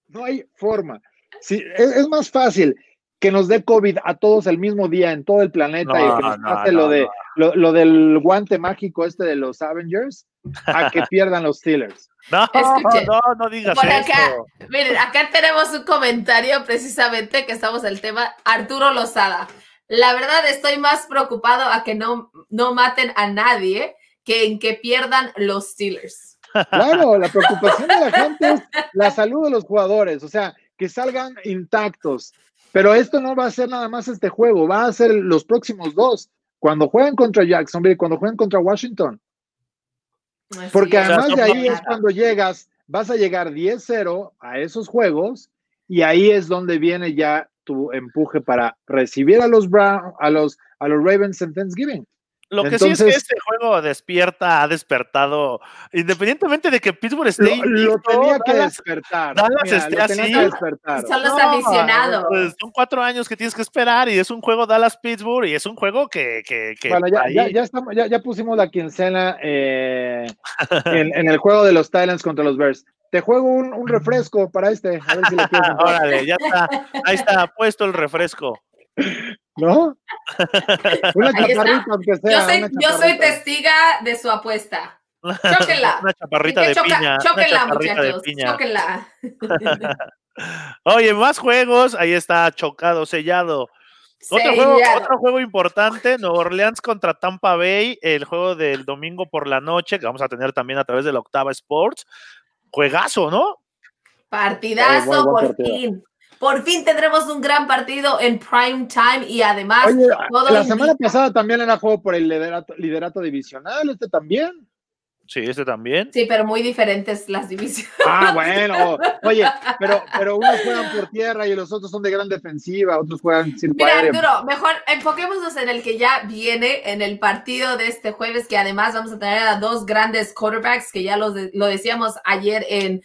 no hay forma. Sí, es, es más fácil que nos dé COVID a todos el mismo día en todo el planeta y que nos no, pase no, lo, de, lo del guante mágico este de los Avengers a que pierdan los Steelers. No, Escuche, no, no digas por eso. acá. Miren, acá tenemos un comentario precisamente que estamos en el tema Arturo Lozada. La verdad estoy más preocupado a que no, no maten a nadie que en que pierdan los Steelers. Claro, la preocupación de la gente es la salud de los jugadores. O sea, que salgan intactos. Pero esto no va a ser nada más este juego, va a ser los próximos dos, cuando jueguen contra Jacksonville, cuando jueguen contra Washington. Porque además de ahí es cuando llegas, vas a llegar 10-0 a esos juegos y ahí es donde viene ya tu empuje para recibir a los Brown, a los, a los Ravens en Thanksgiving. Lo que sí es que este juego despierta, ha despertado, independientemente de que Pittsburgh esté Lo, lo tenía que despertar. Dallas Mira, esté lo así. que despertar. Son los No, aficionados. pues, son cuatro años que tienes que esperar y es un juego Dallas-Pittsburgh y es un juego que... que, que Bueno, ya, ahí- ya, ya, estamos, ya, ya pusimos la quincena eh, en, en el juego de los Titans contra los Bears. Te juego un, un refresco para este, a ver si entrar, Órale, ya está. Ahí está puesto el refresco. ¿no? Una chaparrita, aunque sea. Yo soy, una yo soy chaparrita. testiga de su apuesta. Chóquenla. Una chaparrita de choca- piña. una Chóquenla, muchachos. piña. Chóquenla. Oye, más juegos. Ahí está chocado, sellado. Otro juego, Sellado. otro juego importante, Nueva Orleans contra Tampa Bay, el juego del domingo por la noche, que vamos a tener también a través de la Octava Sports. Juegazo, ¿no? Partidazo, buen- buen por partido. fin. Por fin tendremos un gran partido en prime time y además Oye, todo la semana indica- pasada también era juego por el liderato, liderato divisional, este también. Sí, este también. Sí, pero muy diferentes las divisiones. Ah, bueno. Oye, pero, pero unos juegan por tierra y los otros son de gran defensiva, otros juegan circo Mira, aéreo. Arturo, mejor enfoquémonos en el que ya viene, en el partido de este jueves, que además vamos a tener a dos grandes quarterbacks, que ya los de- lo decíamos ayer en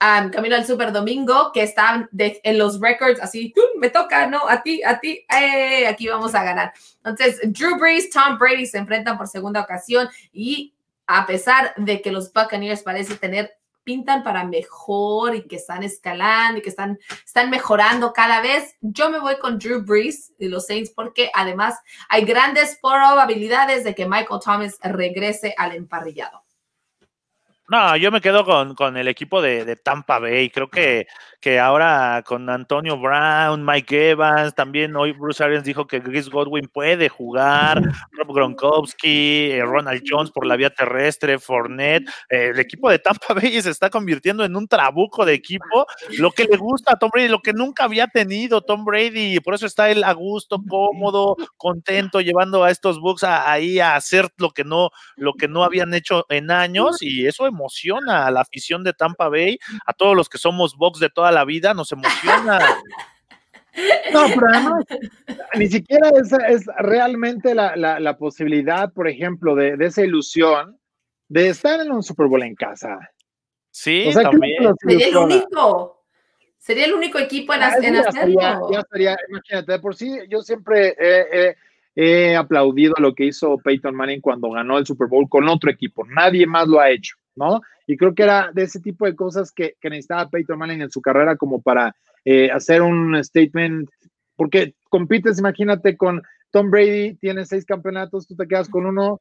um, Camino al Super Domingo, que están en los records, así, me toca, no, a ti, a ti, ¡eh! aquí vamos a ganar. Entonces, Drew Brees, Tom Brady se enfrentan por segunda ocasión y a pesar de que los Buccaneers parece tener pintan para mejor y que están escalando y que están están mejorando cada vez. Yo me voy con Drew Brees y los Saints porque además hay grandes probabilidades de que Michael Thomas regrese al emparrillado. No, yo me quedo con, con el equipo de, de Tampa Bay. Creo que, que ahora con Antonio Brown, Mike Evans, también hoy Bruce Arians dijo que Chris Godwin puede jugar, Rob Gronkowski, eh, Ronald Jones por la vía terrestre, Fournette. Eh, el equipo de Tampa Bay se está convirtiendo en un trabuco de equipo. Lo que le gusta a Tom Brady, lo que nunca había tenido Tom Brady, por eso está él a gusto, cómodo, contento, llevando a estos Bucks a- ahí a hacer lo que no, lo que no habían hecho en años, y eso emociona a la afición de Tampa Bay, a todos los que somos Bucks de toda la vida, nos emociona. No, pero además, ni siquiera es, es realmente la, la- la posibilidad, por ejemplo, de, de esa ilusión de estar en un Super Bowl en casa. Sí, O sea, ¿qué es lo que también. Sería el único. Sería el único equipo en, Ah, en ya estaría, imagínate, de por sí, yo siempre he, he- he aplaudido lo que hizo Peyton Manning cuando ganó el Super Bowl con otro equipo. Nadie más lo ha hecho, ¿no? Y creo que era de ese tipo de cosas que, que necesitaba Peyton Manning en su carrera como para eh, hacer un statement, porque compites, imagínate, con Tom Brady, tiene seis campeonatos, tú te quedas con uno.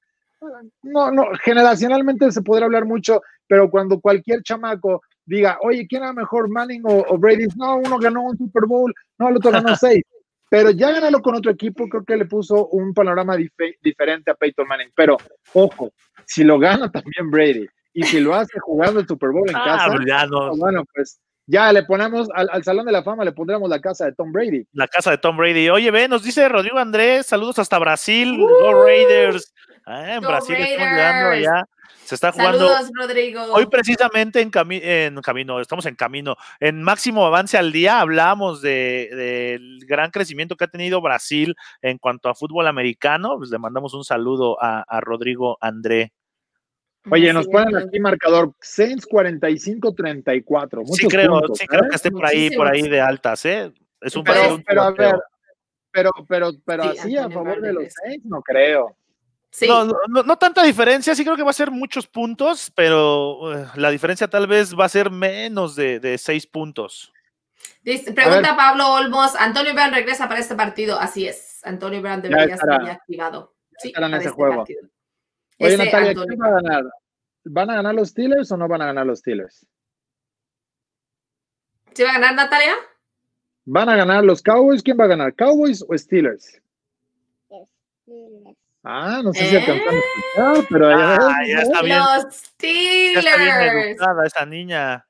No, no, generacionalmente se podrá hablar mucho, pero cuando cualquier chamaco diga, oye, ¿quién era mejor, Manning o, Brady? No, uno ganó un Super Bowl, no, el otro ganó seis. Pero ya ganarlo con otro equipo, creo que le puso un panorama dife- diferente a Peyton Manning. Pero, ojo, si lo gana también Brady y si lo hace jugando el Super Bowl en Ah, casa, pues ya no, bueno, pues ya le ponemos al, al Salón de la Fama, le pondremos la casa de Tom Brady. la casa de Tom Brady. Oye, ve, nos dice Rodrigo Andrés, saludos hasta Brasil, Go Raiders. Ah, en Go Brasil estamos llegando Raiders. allá. Se está jugando Saludos, Rodrigo. Hoy precisamente en, cami- en camino, estamos en camino, en máximo avance al día, hablamos de- del gran crecimiento que ha tenido Brasil en cuanto a fútbol americano. Pues le mandamos un saludo a, a Rodrigo André. Oye, nos ponen aquí marcador Saints 45-34. Sí creo, puntos, sí creo ¿eh? que esté por ahí, por ahí de altas, ¿eh? Es un Pero- Pero a ver, pero, pero, pero Sí, así a favor de los. Saints, no creo. Sí. No, no, no- no tanta diferencia, sí creo que va a ser muchos puntos, pero eh, la diferencia tal vez va a ser menos de, de seis puntos. Dice- pregunta Pablo Olmos, Antonio Brown regresa para este partido. Así es, Antonio Brown debería estar ya activado. Sí, para ese este juego. partido. Oye, Natalia, ¿quién va a ganar? ¿Van a ganar los Steelers o no van a ganar los Steelers? ¿Sí va a ganar Natalia? ¿Van a ganar los Cowboys? ¿Quién va a ganar? ¿Cowboys o Steelers? Ah, no sé si ¿Eh? alcanzamos a escuchar, pero ya Ah, ya ¿eh? está bien. Los Ya está bien Steelers. educada esa niña.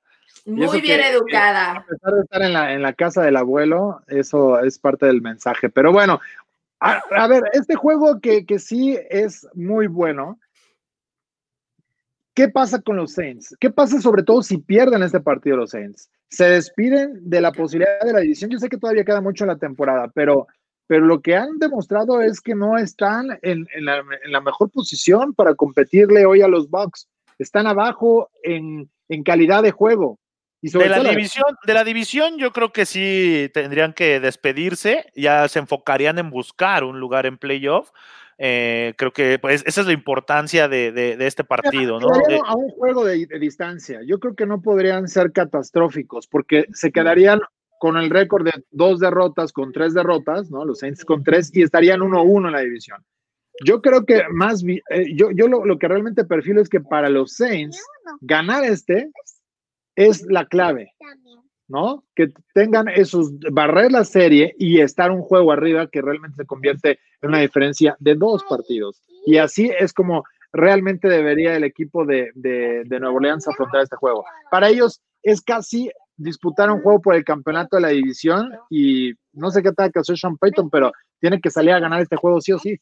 Muy bien educada. a pesar de estar en la, en la casa del abuelo, eso es parte del mensaje. Pero bueno, a, ver, este juego que, que sí es muy bueno, ¿Qué pasa con los Saints? ¿Qué pasa sobre todo si pierden este partido los Saints? ¿Se despiden de la posibilidad de la división? Yo sé que todavía queda mucho en la temporada, pero, pero lo que han demostrado es que no están en, la, mejor posición para competirle hoy a los Bucks. Están abajo en, calidad de juego. Y de, la división, de la división yo creo que sí tendrían que despedirse, ya se enfocarían en buscar un lugar en playoff eh, creo que pues, esa es la importancia de, este partido, ¿no? A un juego de, distancia. Yo creo que no podrían ser catastróficos porque se quedarían con el récord de dos derrotas con tres derrotas, ¿no? Los Saints con tres y estarían 1-1 en la división. Yo creo que más, eh, yo, yo lo, lo, que realmente perfilo es que para los Saints, ganar este es la clave. ¿no? Que tengan esos, barrer la serie y estar un juego arriba que realmente se convierte en una diferencia de dos partidos. Y así es como realmente debería el equipo de, de, de Nueva Orleans afrontar este juego. Para ellos es casi disputar un juego por el campeonato de la división y no sé qué tal que hacer Sean Payton, pero tiene que salir a ganar este juego sí o sí.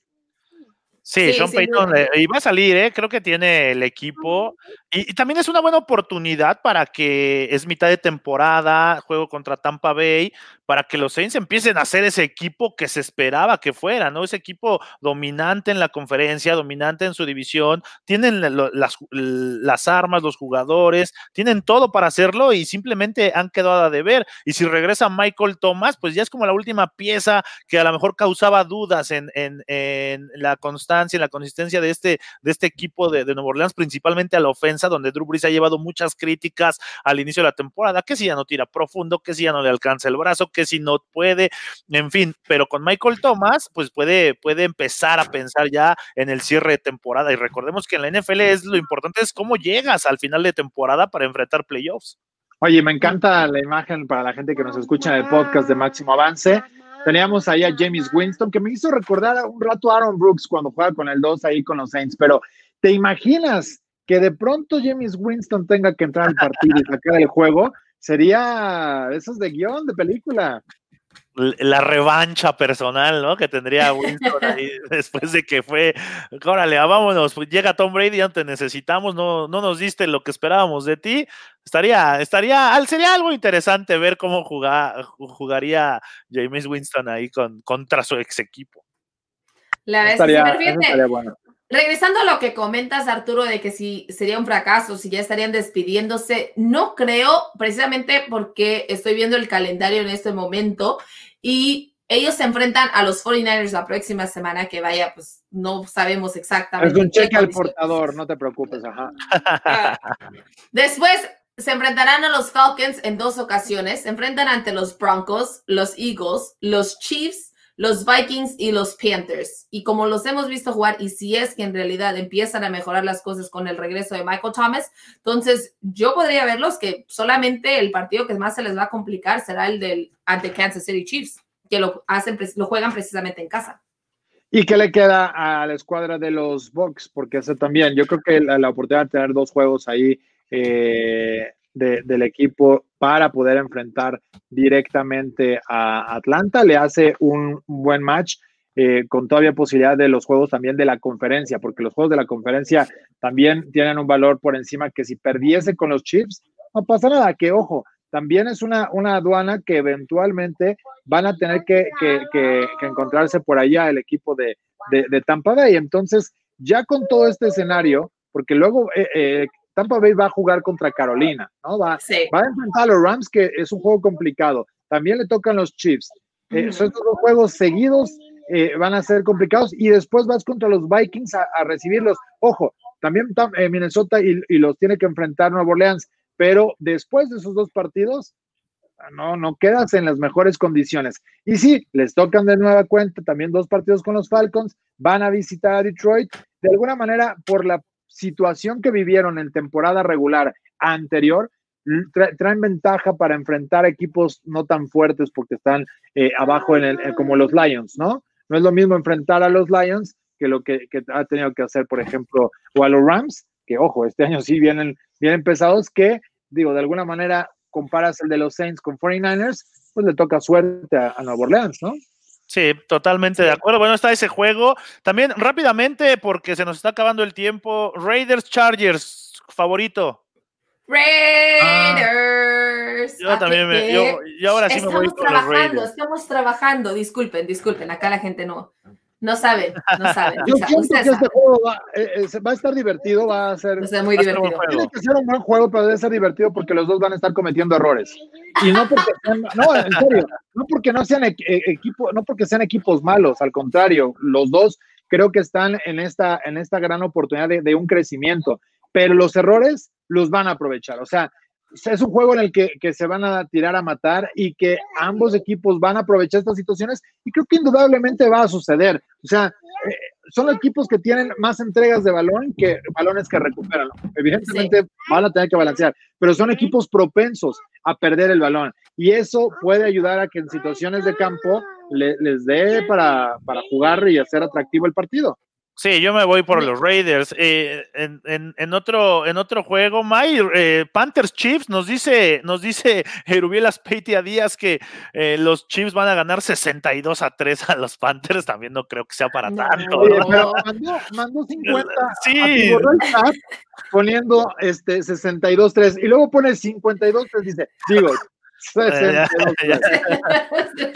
Sí, Sean Payton eh, iba a salir, ¿eh? creo que tiene el equipo. Y, también es una buena oportunidad para que es mitad de temporada, juego contra Tampa Bay, para que los Saints empiecen a ser ese equipo que se esperaba que fuera, ¿no? Ese equipo dominante en la conferencia, dominante en su división, tienen las, las armas, los jugadores, tienen todo para hacerlo y simplemente han quedado a deber. Y si regresa Michael Thomas, pues ya es como la última pieza que a lo mejor causaba dudas en, en, en la constante en la consistencia de este, de este equipo de, de Orleans, principalmente a la ofensa, donde Drew Brees ha llevado muchas críticas al inicio de la temporada, que si ya no tira profundo, que si ya no le alcanza el brazo, que si no puede, en fin, pero con Michael Thomas, pues puede, puede empezar a pensar ya en el cierre de temporada. Y recordemos que en la NFL es lo importante es cómo llegas al final de temporada para enfrentar playoffs. Oye, me encanta la imagen para la gente que nos escucha en el podcast de Máximo Avance. Teníamos ahí a James Winston, que me hizo recordar un rato a Aaron Brooks cuando juega con el 2 ahí con los Saints, pero ¿te imaginas que de pronto James Winston tenga que entrar al partido y sacar el juego? Sería esos de guion, de película la revancha personal, ¿no? Que tendría Winston ahí después de que fue, órale, vámonos, pues llega Tom Brady, ya te necesitamos, no, no nos diste lo que esperábamos de ti. Estaría, estaría, sería algo interesante ver cómo jugaría James Winston ahí con, contra su ex equipo. La vez estaría, bueno. Regresando a lo que comentas, Arturo, de que si sería un fracaso, si ya estarían despidiéndose, no creo, precisamente porque estoy viendo el calendario en este momento y ellos se enfrentan a los 49ers la próxima semana, que vaya, pues no sabemos exactamente. Es un cheque al portador, no te preocupes, ajá. Después se enfrentarán a los Falcons en dos ocasiones, se enfrentan ante los Broncos, los Eagles, los Chiefs, los Vikings y los Panthers. Y como los hemos visto jugar, y si es que en realidad empiezan a mejorar las cosas con el regreso de Michael Thomas, entonces yo podría verlos que solamente el partido que más se les va a complicar será el del ante Kansas City Chiefs, que lo hacen, lo juegan precisamente en casa. ¿Y qué le queda a la escuadra de los Bucks? Porque ese también, yo creo que la, oportunidad de tener dos juegos ahí eh, del equipo para poder enfrentar directamente a Atlanta. Le hace un, buen match eh, con todavía posibilidad de los juegos también de la conferencia, porque los juegos de la conferencia también tienen un valor por encima que si perdiese con los Chips, no pasa nada, que ojo, también es una, una aduana que eventualmente van a tener que, encontrarse por allá el equipo de, de, Tampa Bay. Entonces, ya con todo este escenario, porque luego eh, eh, Tampa Bay va a jugar contra Carolina, ¿no? Va, va a enfrentar a los Rams, que es un juego complicado. También le tocan los Chiefs. Eh, estos dos juegos seguidos eh, van a ser complicados y después vas contra los Vikings a, recibirlos. Ojo, también eh, Minnesota y, los tiene que enfrentar Nueva Orleans, pero después de esos dos partidos, no, no quedas en las mejores condiciones. Y sí, les tocan de nueva cuenta también dos partidos con los Falcons, van a visitar a Detroit. De alguna manera, por la situación que vivieron en temporada regular anterior, traen ventaja para enfrentar equipos no tan fuertes porque están eh, abajo en el, como los Lions, ¿no? No es lo mismo enfrentar a los Lions que lo que, ha tenido que hacer, por ejemplo, o a los Rams, que ojo, este año sí vienen, vienen pesados, que digo, de alguna manera comparas el de los Saints con 49ers, pues le toca suerte a, a Nueva Orleans, ¿no? Sí, totalmente de acuerdo. Bueno, está ese juego. También rápidamente, porque se nos está acabando el tiempo, Raiders Chargers, favorito. Raiders. Yo también me, yo, yo ahora sí me voy Estamos con los trabajando, Raiders. estamos trabajando. Disculpen, disculpen, acá la gente no, no sabe, no sabe. Yo O sea, siento ustedes que este saben. juego va, eh, eh, va a estar divertido, va a ser... O sea, muy Va a ser un divertido. juego. Tiene que ser un buen juego, pero debe ser divertido porque los dos van a estar cometiendo errores. Y no porque sean, no, en serio, no porque no sean eh, equipo, no porque sean equipos malos, al contrario, los dos creo que están en esta, en esta gran oportunidad de, de un crecimiento, pero los errores los van a aprovechar. O sea, es un juego en el que, que se van a tirar a matar y que ambos equipos van a aprovechar estas situaciones y creo que indudablemente va a suceder. O sea, eh, son equipos que tienen más entregas de balón que balones que recuperan. Evidentemente van a tener que balancear, pero son equipos propensos a perder el balón y eso puede ayudar a que en situaciones de campo le- les dé para, para jugar y hacer atractivo el partido. Sí, yo me voy por los Raiders. Eh, en, en- en otro, en otro juego, May, eh, Panthers Chiefs nos dice, nos dice Erubiel Aspeitia Díaz que eh, los Chiefs van a ganar 62 a 3 a los Panthers. También no creo que sea para No. tanto. Oye, ¿no? pero mandó, mandó 50 Sí. chat poniendo este 62-3 y luego pone 52-3 dice, digo, ya, 62-3.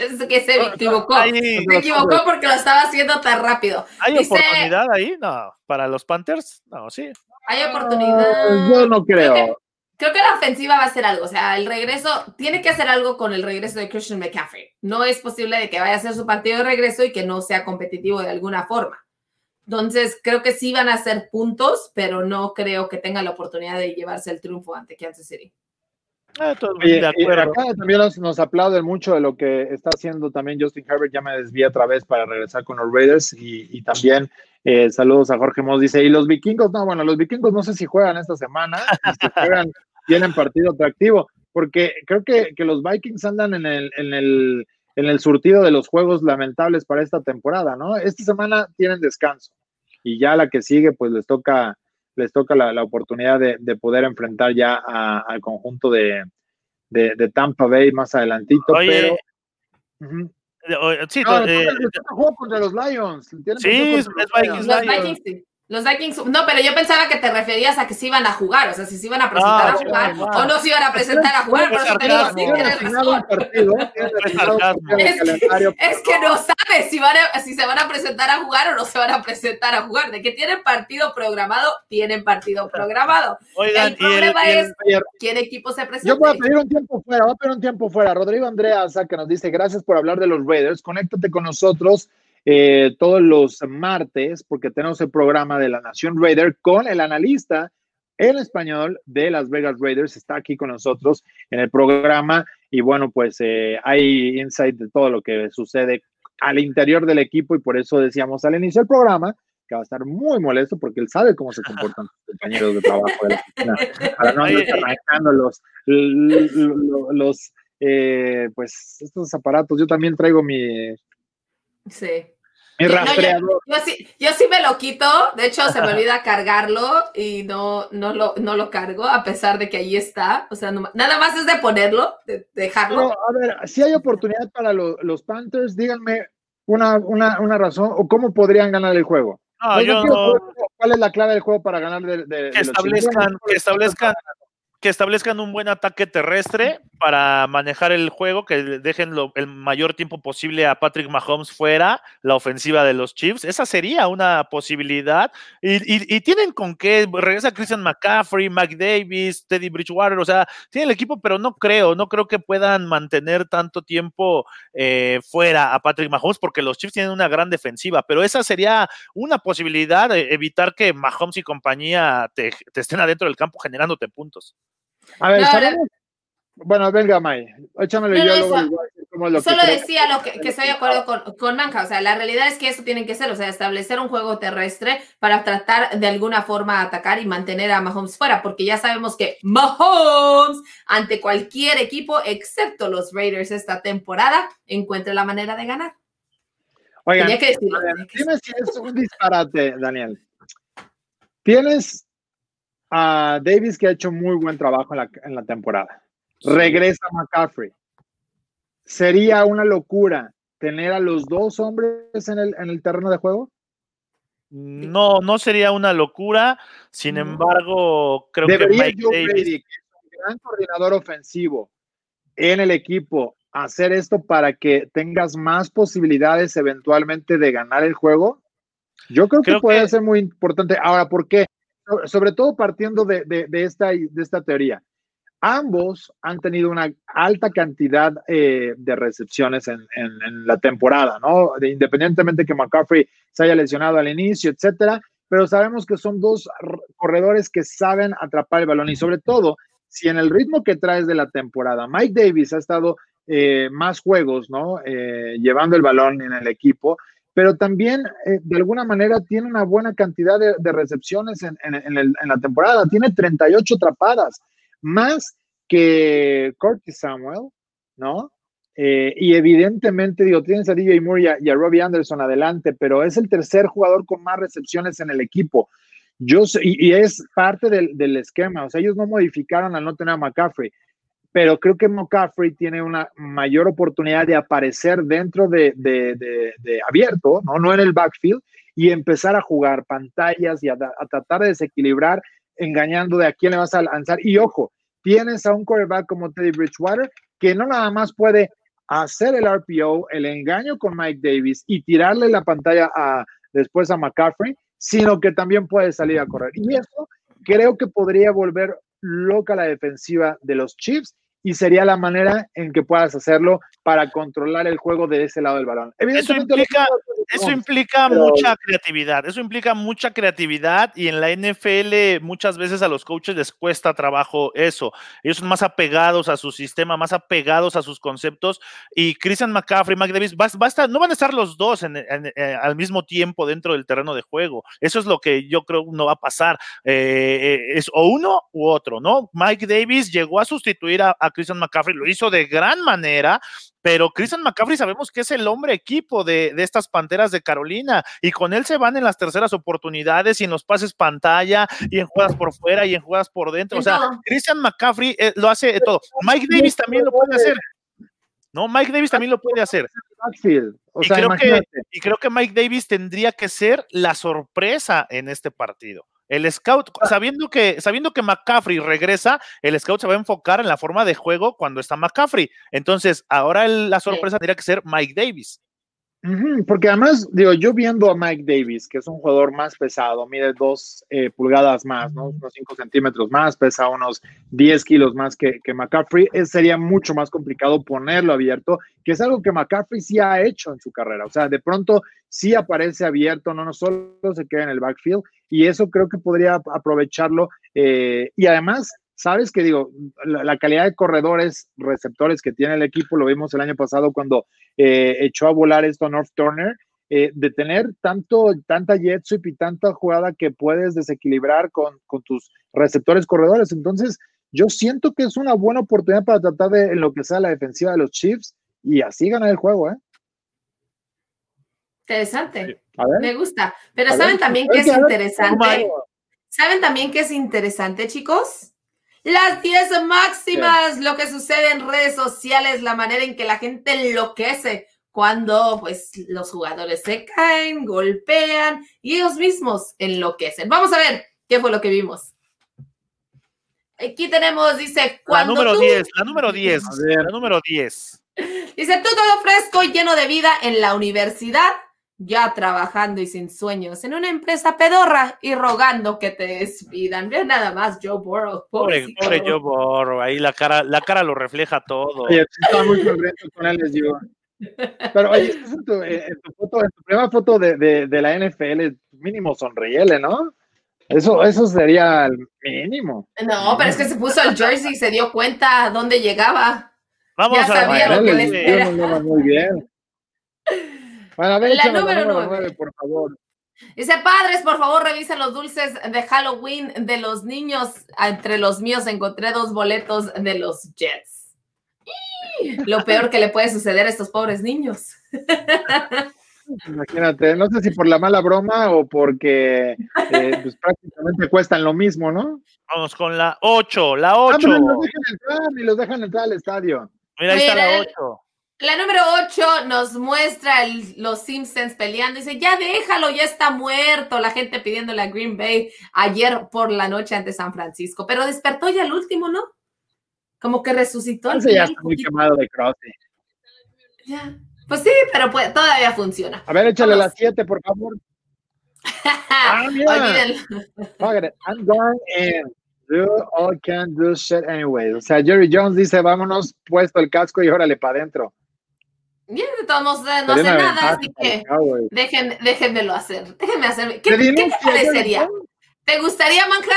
es que se equivocó. Se equivocó porque lo estaba haciendo tan rápido. ¿hay Dice- oportunidad ahí? No, para los Panthers. No, sí. Hay oportunidad. Yo no creo. Creo que la ofensiva va a hacer algo. O sea, el regreso, tiene que hacer algo con el regreso de Christian McCaffrey. No es posible de que vaya a hacer su partido de regreso y que no sea competitivo de alguna forma. Entonces, creo que sí van a hacer puntos, pero no creo que tengan la oportunidad de llevarse el triunfo ante Kansas City. Eh, Oye, de acuerdo. acá también nos, nos aplauden mucho de lo que está haciendo también Justin Herbert. Ya me desvié otra vez para regresar con los Raiders y, y también eh, saludos a Jorge Moss. Dice, ¿y los vikingos? No, bueno, los vikingos no sé si juegan esta semana, si juegan, tienen partido atractivo, porque creo que, que los Vikings andan en el, en, el, en el surtido de los juegos lamentables para esta temporada, ¿no? Esta semana tienen descanso y ya la que sigue, pues les toca les toca la, la oportunidad de, de, poder enfrentar ya a, al conjunto de, de, de, Tampa Bay más adelantito. Oye, pero, uh -huh. sí, no, eh, juego contra los Lions. Sí, es Vikings, los Vikings, sí. Los Vikings, no, pero yo pensaba que te referías a que se iban a jugar, o sea, si se iban a presentar ah, a jugar o no se iban a presentar a jugar, por eso te digo, sí, tienes razón. Partido, es, es, que no sabes si, van a, si se van a presentar a jugar o no se van a presentar a jugar. De que tienen partido programado, tienen partido programado. Oigan, el problema y el, es y el, quién equipo se presenta. Yo voy a pedir un tiempo fuera, voy a pedir un tiempo fuera. Rodrigo Andreasa, que nos dice, gracias por hablar de los Raiders, conéctate con nosotros eh, todos los martes, porque tenemos el programa de la Nación Raider con el analista en español de Las Vegas Raiders. Está aquí con nosotros en el programa y bueno, pues eh, hay insight de todo lo que sucede al interior del equipo y por eso decíamos al inicio del programa que va a estar muy molesto porque él sabe cómo se comportan sus compañeros de trabajo de la oficina para no andar arrancando los, los, los eh, pues estos aparatos. Yo también traigo mi Sí. Mi rastreador. No, yo, yo, sí, yo, sí, me lo quito, de hecho se me olvida cargarlo y no, no, lo, no lo cargo a pesar de que ahí está. O sea, no, nada más es de ponerlo, de, de dejarlo. Pero, a ver, si hay oportunidad para lo, los Panthers, díganme una, una, una, razón o cómo podrían ganar el juego. No, yo no... ¿Cuál es la clave del juego para ganar de, de, que, establezcan, que establezcan que establezcan un buen ataque terrestre para manejar el juego, que dejen lo, el mayor tiempo posible a Patrick Mahomes fuera la ofensiva de los Chiefs. Esa sería una posibilidad. Y, y, y tienen con qué. Regresa Christian McCaffrey, Mike Davis, Teddy Bridgewater. O sea, tienen el equipo, pero no creo, no creo que puedan mantener tanto tiempo eh, fuera a Patrick Mahomes, porque los Chiefs tienen una gran defensiva. Pero esa sería una posibilidad de evitar que Mahomes y compañía te, te estén adentro del campo generándote puntos. A ver, no, ¿sabemos? Bueno, venga, May, échamelo no, yo luego. Igual, como lo solo que decía lo que, que estoy de acuerdo con, con o sea, la realidad es que eso tiene que ser, o sea, establecer un juego terrestre para tratar de alguna forma atacar y mantener a Mahomes fuera, porque ya sabemos que Mahomes, ante cualquier equipo, excepto los Raiders esta temporada, encuentra la manera de ganar. Oigan, tenía que decirlo, ver, tenía que dime si es un disparate, Daniel. Tienes a Davis que ha hecho muy buen trabajo en la, en la temporada. Regresa McCaffrey. ¿Sería una locura tener a los dos hombres en el, en el terreno de juego? No, no sería una locura. Sin embargo, creo Debería que Mike Joe Davis. Brady, que es un gran coordinador ofensivo en el equipo, hacer esto para que tengas más posibilidades eventualmente de ganar el juego? Yo creo que puede que- ser muy importante. Ahora, ¿por qué? So- Sobre todo partiendo de, de- de esta, de esta teoría. Ambos han tenido una alta cantidad eh, de recepciones en, en- la temporada, ¿no? De- independientemente que McCaffrey se haya lesionado al inicio, etcétera, pero sabemos que son dos corredores que saben atrapar el balón y sobre todo, si en el ritmo que traes de la temporada, Mike Davis ha estado eh, más juegos, ¿no? Eh, llevando el balón en el equipo, pero también eh, de alguna manera tiene una buena cantidad de, recepciones en, en la temporada, tiene 38 atrapadas, más que Curtis Samuel, ¿no? Eh, y evidentemente, digo, tienes a DJ Moore y a, y a Robbie Anderson adelante, pero es el tercer jugador con más recepciones en el equipo. Yo sé- y, es parte del, del esquema, o sea, ellos no modificaron al no tener a McCaffrey, pero creo que McCaffrey tiene una mayor oportunidad de aparecer dentro de, de- de- de abierto, ¿no? no en el backfield, y empezar a jugar pantallas y a, a tratar de desequilibrar, engañando de a quién le vas a lanzar. Y ojo, tienes a un quarterback como Teddy Bridgewater que no nada más puede hacer el RPO, el engaño con Mike Davis y tirarle la pantalla a, después a McCaffrey, sino que también puede salir a correr. Y eso creo que podría volver loca la defensiva de los Chiefs y sería la manera en que puedas hacerlo para controlar el juego de ese lado del balón. Eso implica, eso implica pero- mucha creatividad, eso implica mucha creatividad y en la NFL muchas veces a los coaches les cuesta trabajo eso. Ellos son más apegados a su sistema, más apegados a sus conceptos y Christian McCaffrey, Mike Davis, va, va a estar- no van a estar los dos en- en- eh, al mismo tiempo dentro del terreno de juego. Eso es lo que yo creo no va a pasar. Eh, eh, es o uno u otro, ¿no? Mike Davis llegó a sustituir a, a Christian McCaffrey, lo hizo de gran manera, pero Christian McCaffrey sabemos que es el hombre equipo de, de estas Panteras de Carolina y con él se van en las terceras oportunidades y en los pases pantalla y en jugadas por fuera y en jugadas por dentro. En o sea. Christian McCaffrey eh, lo hace de todo. Mike Davis también lo puede hacer. No, Mike Davis también lo puede hacer. Y creo, que, y creo que Mike Davis tendría que ser la sorpresa en este partido. El scout, sabiendo que, sabiendo que McCaffrey regresa, el scout se va a enfocar en la forma de juego cuando está McCaffrey. Entonces, ahora el- la sorpresa tendría que ser Mike Davis. Porque además, digo, yo viendo a Mike Davis, que es un jugador más pesado, mide dos eh, pulgadas más, ¿no? unos 5 centímetros más, pesa unos 10 kilos más que, que McCaffrey, eh, sería mucho más complicado ponerlo abierto, que es algo que McCaffrey sí ha hecho en su carrera. O sea, de pronto sí aparece abierto, no, no solo se queda en el backfield, y eso creo que podría ap- aprovecharlo. eh, y además, sabes que digo, la, calidad de corredores, receptores que tiene el equipo, lo vimos el año pasado cuando eh, echó a volar esto a North Turner, eh, de tener tanto, tanta jet sweep y tanta jugada que puedes desequilibrar con, con tus receptores corredores. Entonces, yo siento que es una buena oportunidad para tratar de enloquecer a la defensiva de los Chiefs y así ganar el juego, ¿eh? Interesante. A ver. Me gusta. Pero A ver, ¿saben también ver, es interesante? ¿Saben también que es interesante, chicos? Las 10 máximas, lo que sucede en redes sociales, la manera en que la gente enloquece cuando pues los jugadores se caen, golpean y ellos mismos enloquecen. Vamos a ver qué fue lo que vimos. Aquí tenemos, dice, La cuando número tú- 10, la número 10, A ver. la número 10. Dice, tú todo fresco y lleno de vida en la universidad, ya trabajando y sin sueños en una empresa pedorra y rogando que te despidan. Ve nada más Joe Burrow. Pobre, pobre Joe Burrow, ahí la cara, la cara lo refleja todo. Oye, estaba muy contento con él, les digo. Pero oye, estás en tu, eh, en tu foto, en tu primera foto de, de, de la NFL, mínimo sonríele, ¿no? Eso, eso sería el mínimo. No, pero es que se puso el jersey y se dio cuenta dónde llegaba. Vamos Ya a sabía ver. lo que le espera. muy bien. Bueno, a ver, La échame número nueve. nueve, por favor. Dice, padres, por favor, revisen los dulces de Halloween de los niños. Ah, Entre los míos encontré dos boletos de los Jets. Lo peor que le puede suceder a estos pobres niños. Imagínate, no sé si por la mala broma o porque eh, pues, prácticamente cuestan lo mismo, ¿no? Vamos con la 8, la 8. Ah, pero los dejan entrar, ni los dejan entrar al estadio. Mira, ahí está la 8. La número 8 nos muestra los Simpsons peleando. Dice, ya déjalo, ya está muerto. La gente pidiéndole a Green Bay ayer por la noche ante San Francisco. Pero despertó ya el último, ¿no? Como que resucitó. Ese ya está muy quemado de Crosby. Ya. Pues sí, pero todavía funciona. A ver, échale las 7, por favor. ah, mira. I'm going in. Do all can do shit anyway. O sea, Jerry Jones dice, vámonos, puesto el casco y órale para adentro. Bien, de todos modos, no hace nada, así que dejen, déjenmelo hacer. Déjenme hacer. ¿Qué, ¿qué te parecería? ¿Te gustaría, Manca?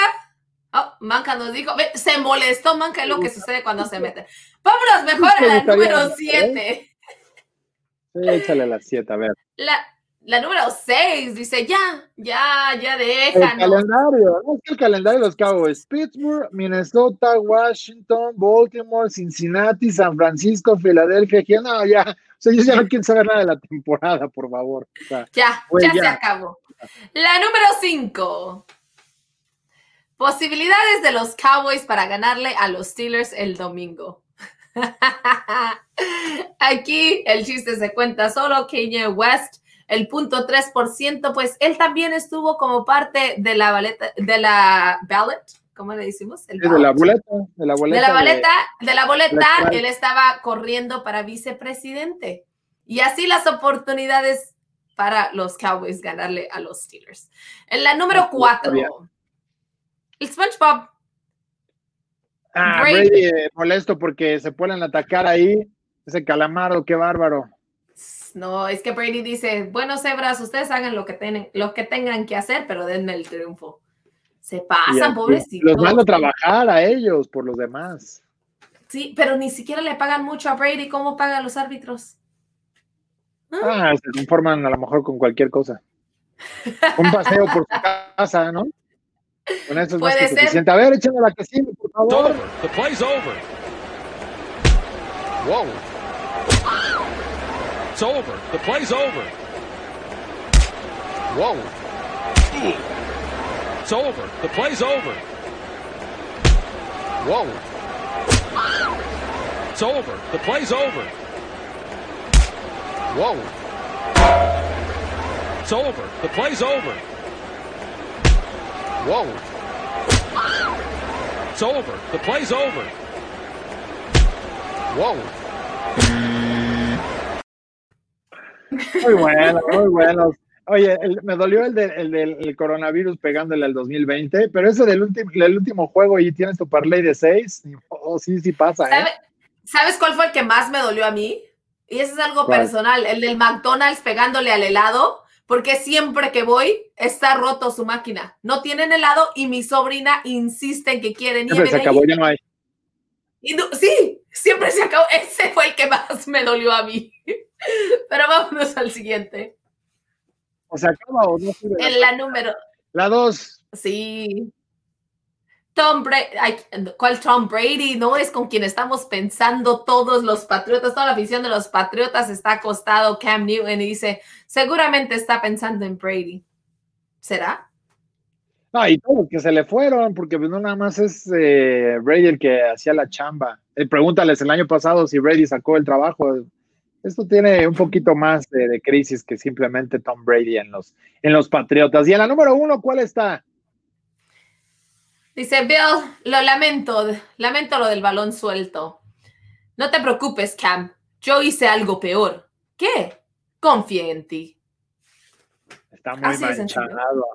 Oh, Manca nos dijo, se molestó, Manca, es lo que sucede cuando se mete. Vámonos mejor a la número 7. Sí, échale a la 7, a ver. La, la número 6 dice, ya, ya, ya déjanos. El calendario, no es el calendario de los Cowboys. Pittsburgh, Minnesota, Washington, Baltimore, Cincinnati, San Francisco, Filadelfia. No, ya, sea, yo ya no quiero saber nada de la temporada, por favor. ya, ya, se acabó. La número 5. Posibilidades de los Cowboys para ganarle a los Steelers el domingo. Aquí el chiste se cuenta solo. Kanye West el punto 3%, pues él también estuvo como parte de la baleta, de la ballot, ¿cómo le decimos? de la boleta, de la boleta. De la boleta, de, la boleta, él estaba corriendo para vicepresidente. Y así las oportunidades para los Cowboys ganarle a los Steelers. En la número 4, el SpongeBob. Ah, Brady, eh, molesto porque se pueden atacar ahí. Ese calamardo, qué bárbaro. No, es que Brady dice, bueno, cebras, ustedes hagan lo que, tienen, lo que tengan que hacer, pero denme el triunfo. Se pasan, pobrecitos. Los mando a trabajar a ellos por los demás. Sí, pero ni siquiera le pagan mucho a Brady. ¿Cómo pagan los árbitros? Ah, se conforman a lo mejor con cualquier cosa. Un paseo por su casa, ¿no? Con eso es más que suficiente. A ver, échame la que sigue, por favor. The play's over. Wow. It's over. The play's over. Whoa. It's over. The play's over. Whoa. It's over. The play's over. Whoa. It's over. The play's over. Whoa. It's over. The play's over. Whoa. Muy bueno, muy bueno. Oye, me dolió el, del coronavirus pegándole al 2020, pero ese del último, el último juego y tienes tu parlay de seis, oh, sí, sí pasa. ¿eh? ¿Sabes cuál fue el que más me dolió a mí? Y ese es algo personal, el del McDonald's pegándole al helado, porque siempre que voy está roto su máquina. No tienen helado y mi sobrina insiste en que quieren. Siempre se acabó, ya no hay. sí, siempre se acabó. Ese fue el que más me dolió a mí. Pero vámonos al siguiente. ¿O se acaba o no? En la número. La dos. Sí. Tom Brady, ¿cuál Tom Brady? No es con quien estamos pensando todos los patriotas, toda la afición de los patriotas está acostado Cam Newton y dice, seguramente está pensando en Brady. ¿Será? No, y todos que se le fueron, porque pues, no nada más es eh, Brady el que hacía la chamba. Eh, pregúntales el año pasado si Brady sacó el trabajo esto tiene un poquito más de, crisis que simplemente Tom Brady en los, en los Patriotas. Y en la número uno, ¿cuál está? Dice Bill, lo lamento, lamento lo del balón suelto. No te preocupes, Cam. Yo hice algo peor. ¿Qué? Confía en ti. Está muy manchado.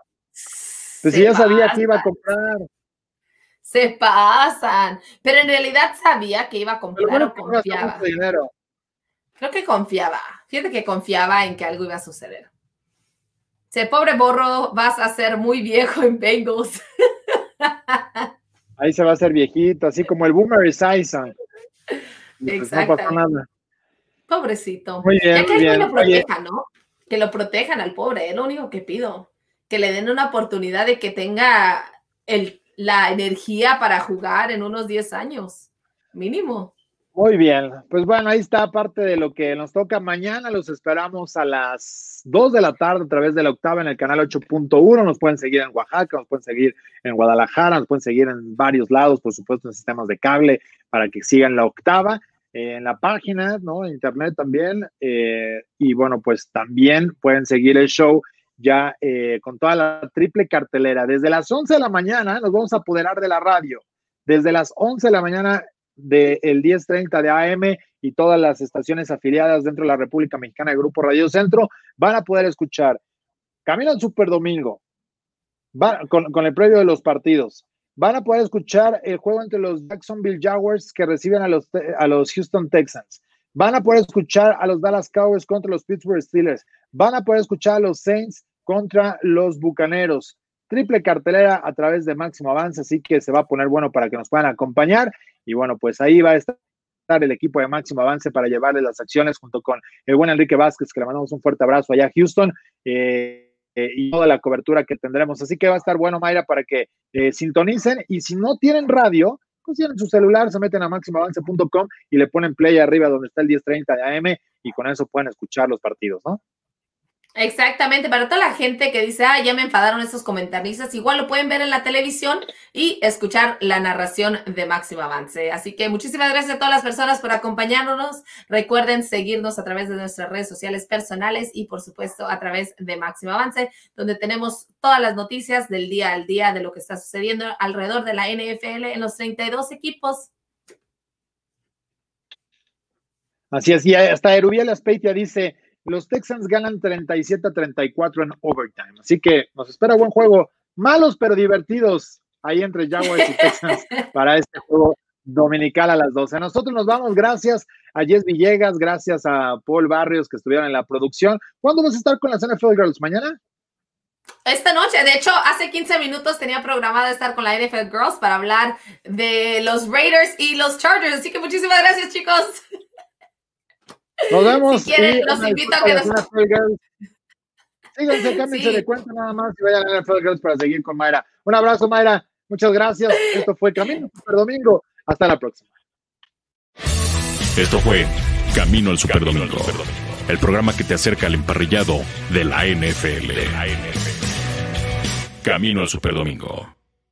Pues si ya sabía que iba a comprar. Se pasan. Pero en realidad sabía que iba a comprar o confiaba. Dinero. Creo que confiaba. Fíjate que confiaba en que algo iba a suceder. Se pobre borro, vas a ser muy viejo en Bengals. Ahí se va a hacer viejito, así como el Boomer. Pues no nada. Pobrecito. Muy bien, ya que lo proteja, ¿no? Que lo protejan al pobre, es lo único que pido. Que le den una oportunidad de que tenga el, la energía para jugar en unos 10 años, mínimo. Muy bien, pues bueno, ahí está parte de lo que nos toca mañana. Los esperamos a las 2 de la tarde a través de la octava en el canal 8.1. Nos pueden seguir en Oaxaca, nos pueden seguir en Guadalajara, nos pueden seguir en varios lados, por supuesto, en sistemas de cable para que sigan la octava. Eh, en la página, ¿no? En internet también. Eh, y bueno, pues también pueden seguir el show ya eh, con toda la triple cartelera. Desde las 11 de la mañana nos vamos a apoderar de la radio. Desde las 11 de la mañana del 10.30 de AM y todas las estaciones afiliadas dentro de la República Mexicana de Grupo Radio Centro van a poder escuchar Camino al Super Domingo con, el previo de los partidos. Van a poder escuchar el juego entre los Jacksonville Jaguars que reciben a los, a los Houston Texans. Van a poder escuchar a los Dallas Cowboys contra los Pittsburgh Steelers. Van a poder escuchar a los Saints contra los Bucaneros. Triple cartelera a través de Máximo Avance, así que se va a poner bueno para que nos puedan acompañar. Y bueno, pues ahí va a estar el equipo de Máximo Avance para llevarle las acciones junto con el buen Enrique Vázquez, que le mandamos un fuerte abrazo allá a Houston. Eh, eh, y toda la cobertura que tendremos. Así que va a estar bueno, Mayra, para que eh, sintonicen. Y si no tienen radio, pues tienen su celular, se meten a máximoavance.com y le ponen play arriba donde está el 1030 de AM y con eso pueden escuchar los partidos, ¿no? Exactamente, para toda la gente que dice, ah, ya me enfadaron esos comentaristas, igual lo pueden ver en la televisión y escuchar la narración de Máximo Avance. Así que muchísimas gracias a todas las personas por acompañarnos. Recuerden seguirnos a través de nuestras redes sociales personales y por supuesto a través de Máximo Avance, donde tenemos todas las noticias del día al día de lo que está sucediendo alrededor de la NFL en los 32 equipos. Así es, y hasta Erubiel Aspeitia dice, los Texans ganan 37 a 34 en overtime. Así que nos espera buen juego. Malos pero divertidos ahí entre Jaguars y Texans para este juego dominical a las 12. Nosotros nos vamos. Gracias a Jess Villegas, gracias a Paul Barrios que estuvieron en la producción. ¿Cuándo vas a estar con las NFL Girls? ¿Mañana? Esta noche, de hecho, hace 15 minutos tenía programado estar con la NFL Girls para hablar de los Raiders y los Chargers. Así que muchísimas gracias, chicos. Nos vemos. Si quieren, los invito a que nos... Síganse, cámbiense de cuenta nada más y vayan a NFL Girls para seguir con Mayra. Un abrazo, Mayra. Muchas gracias. Esto fue Camino Super Domingo. Hasta la próxima. Esto fue Camino al Super Domingo, el programa que te acerca al emparrillado de la NFL. Camino al Super Domingo.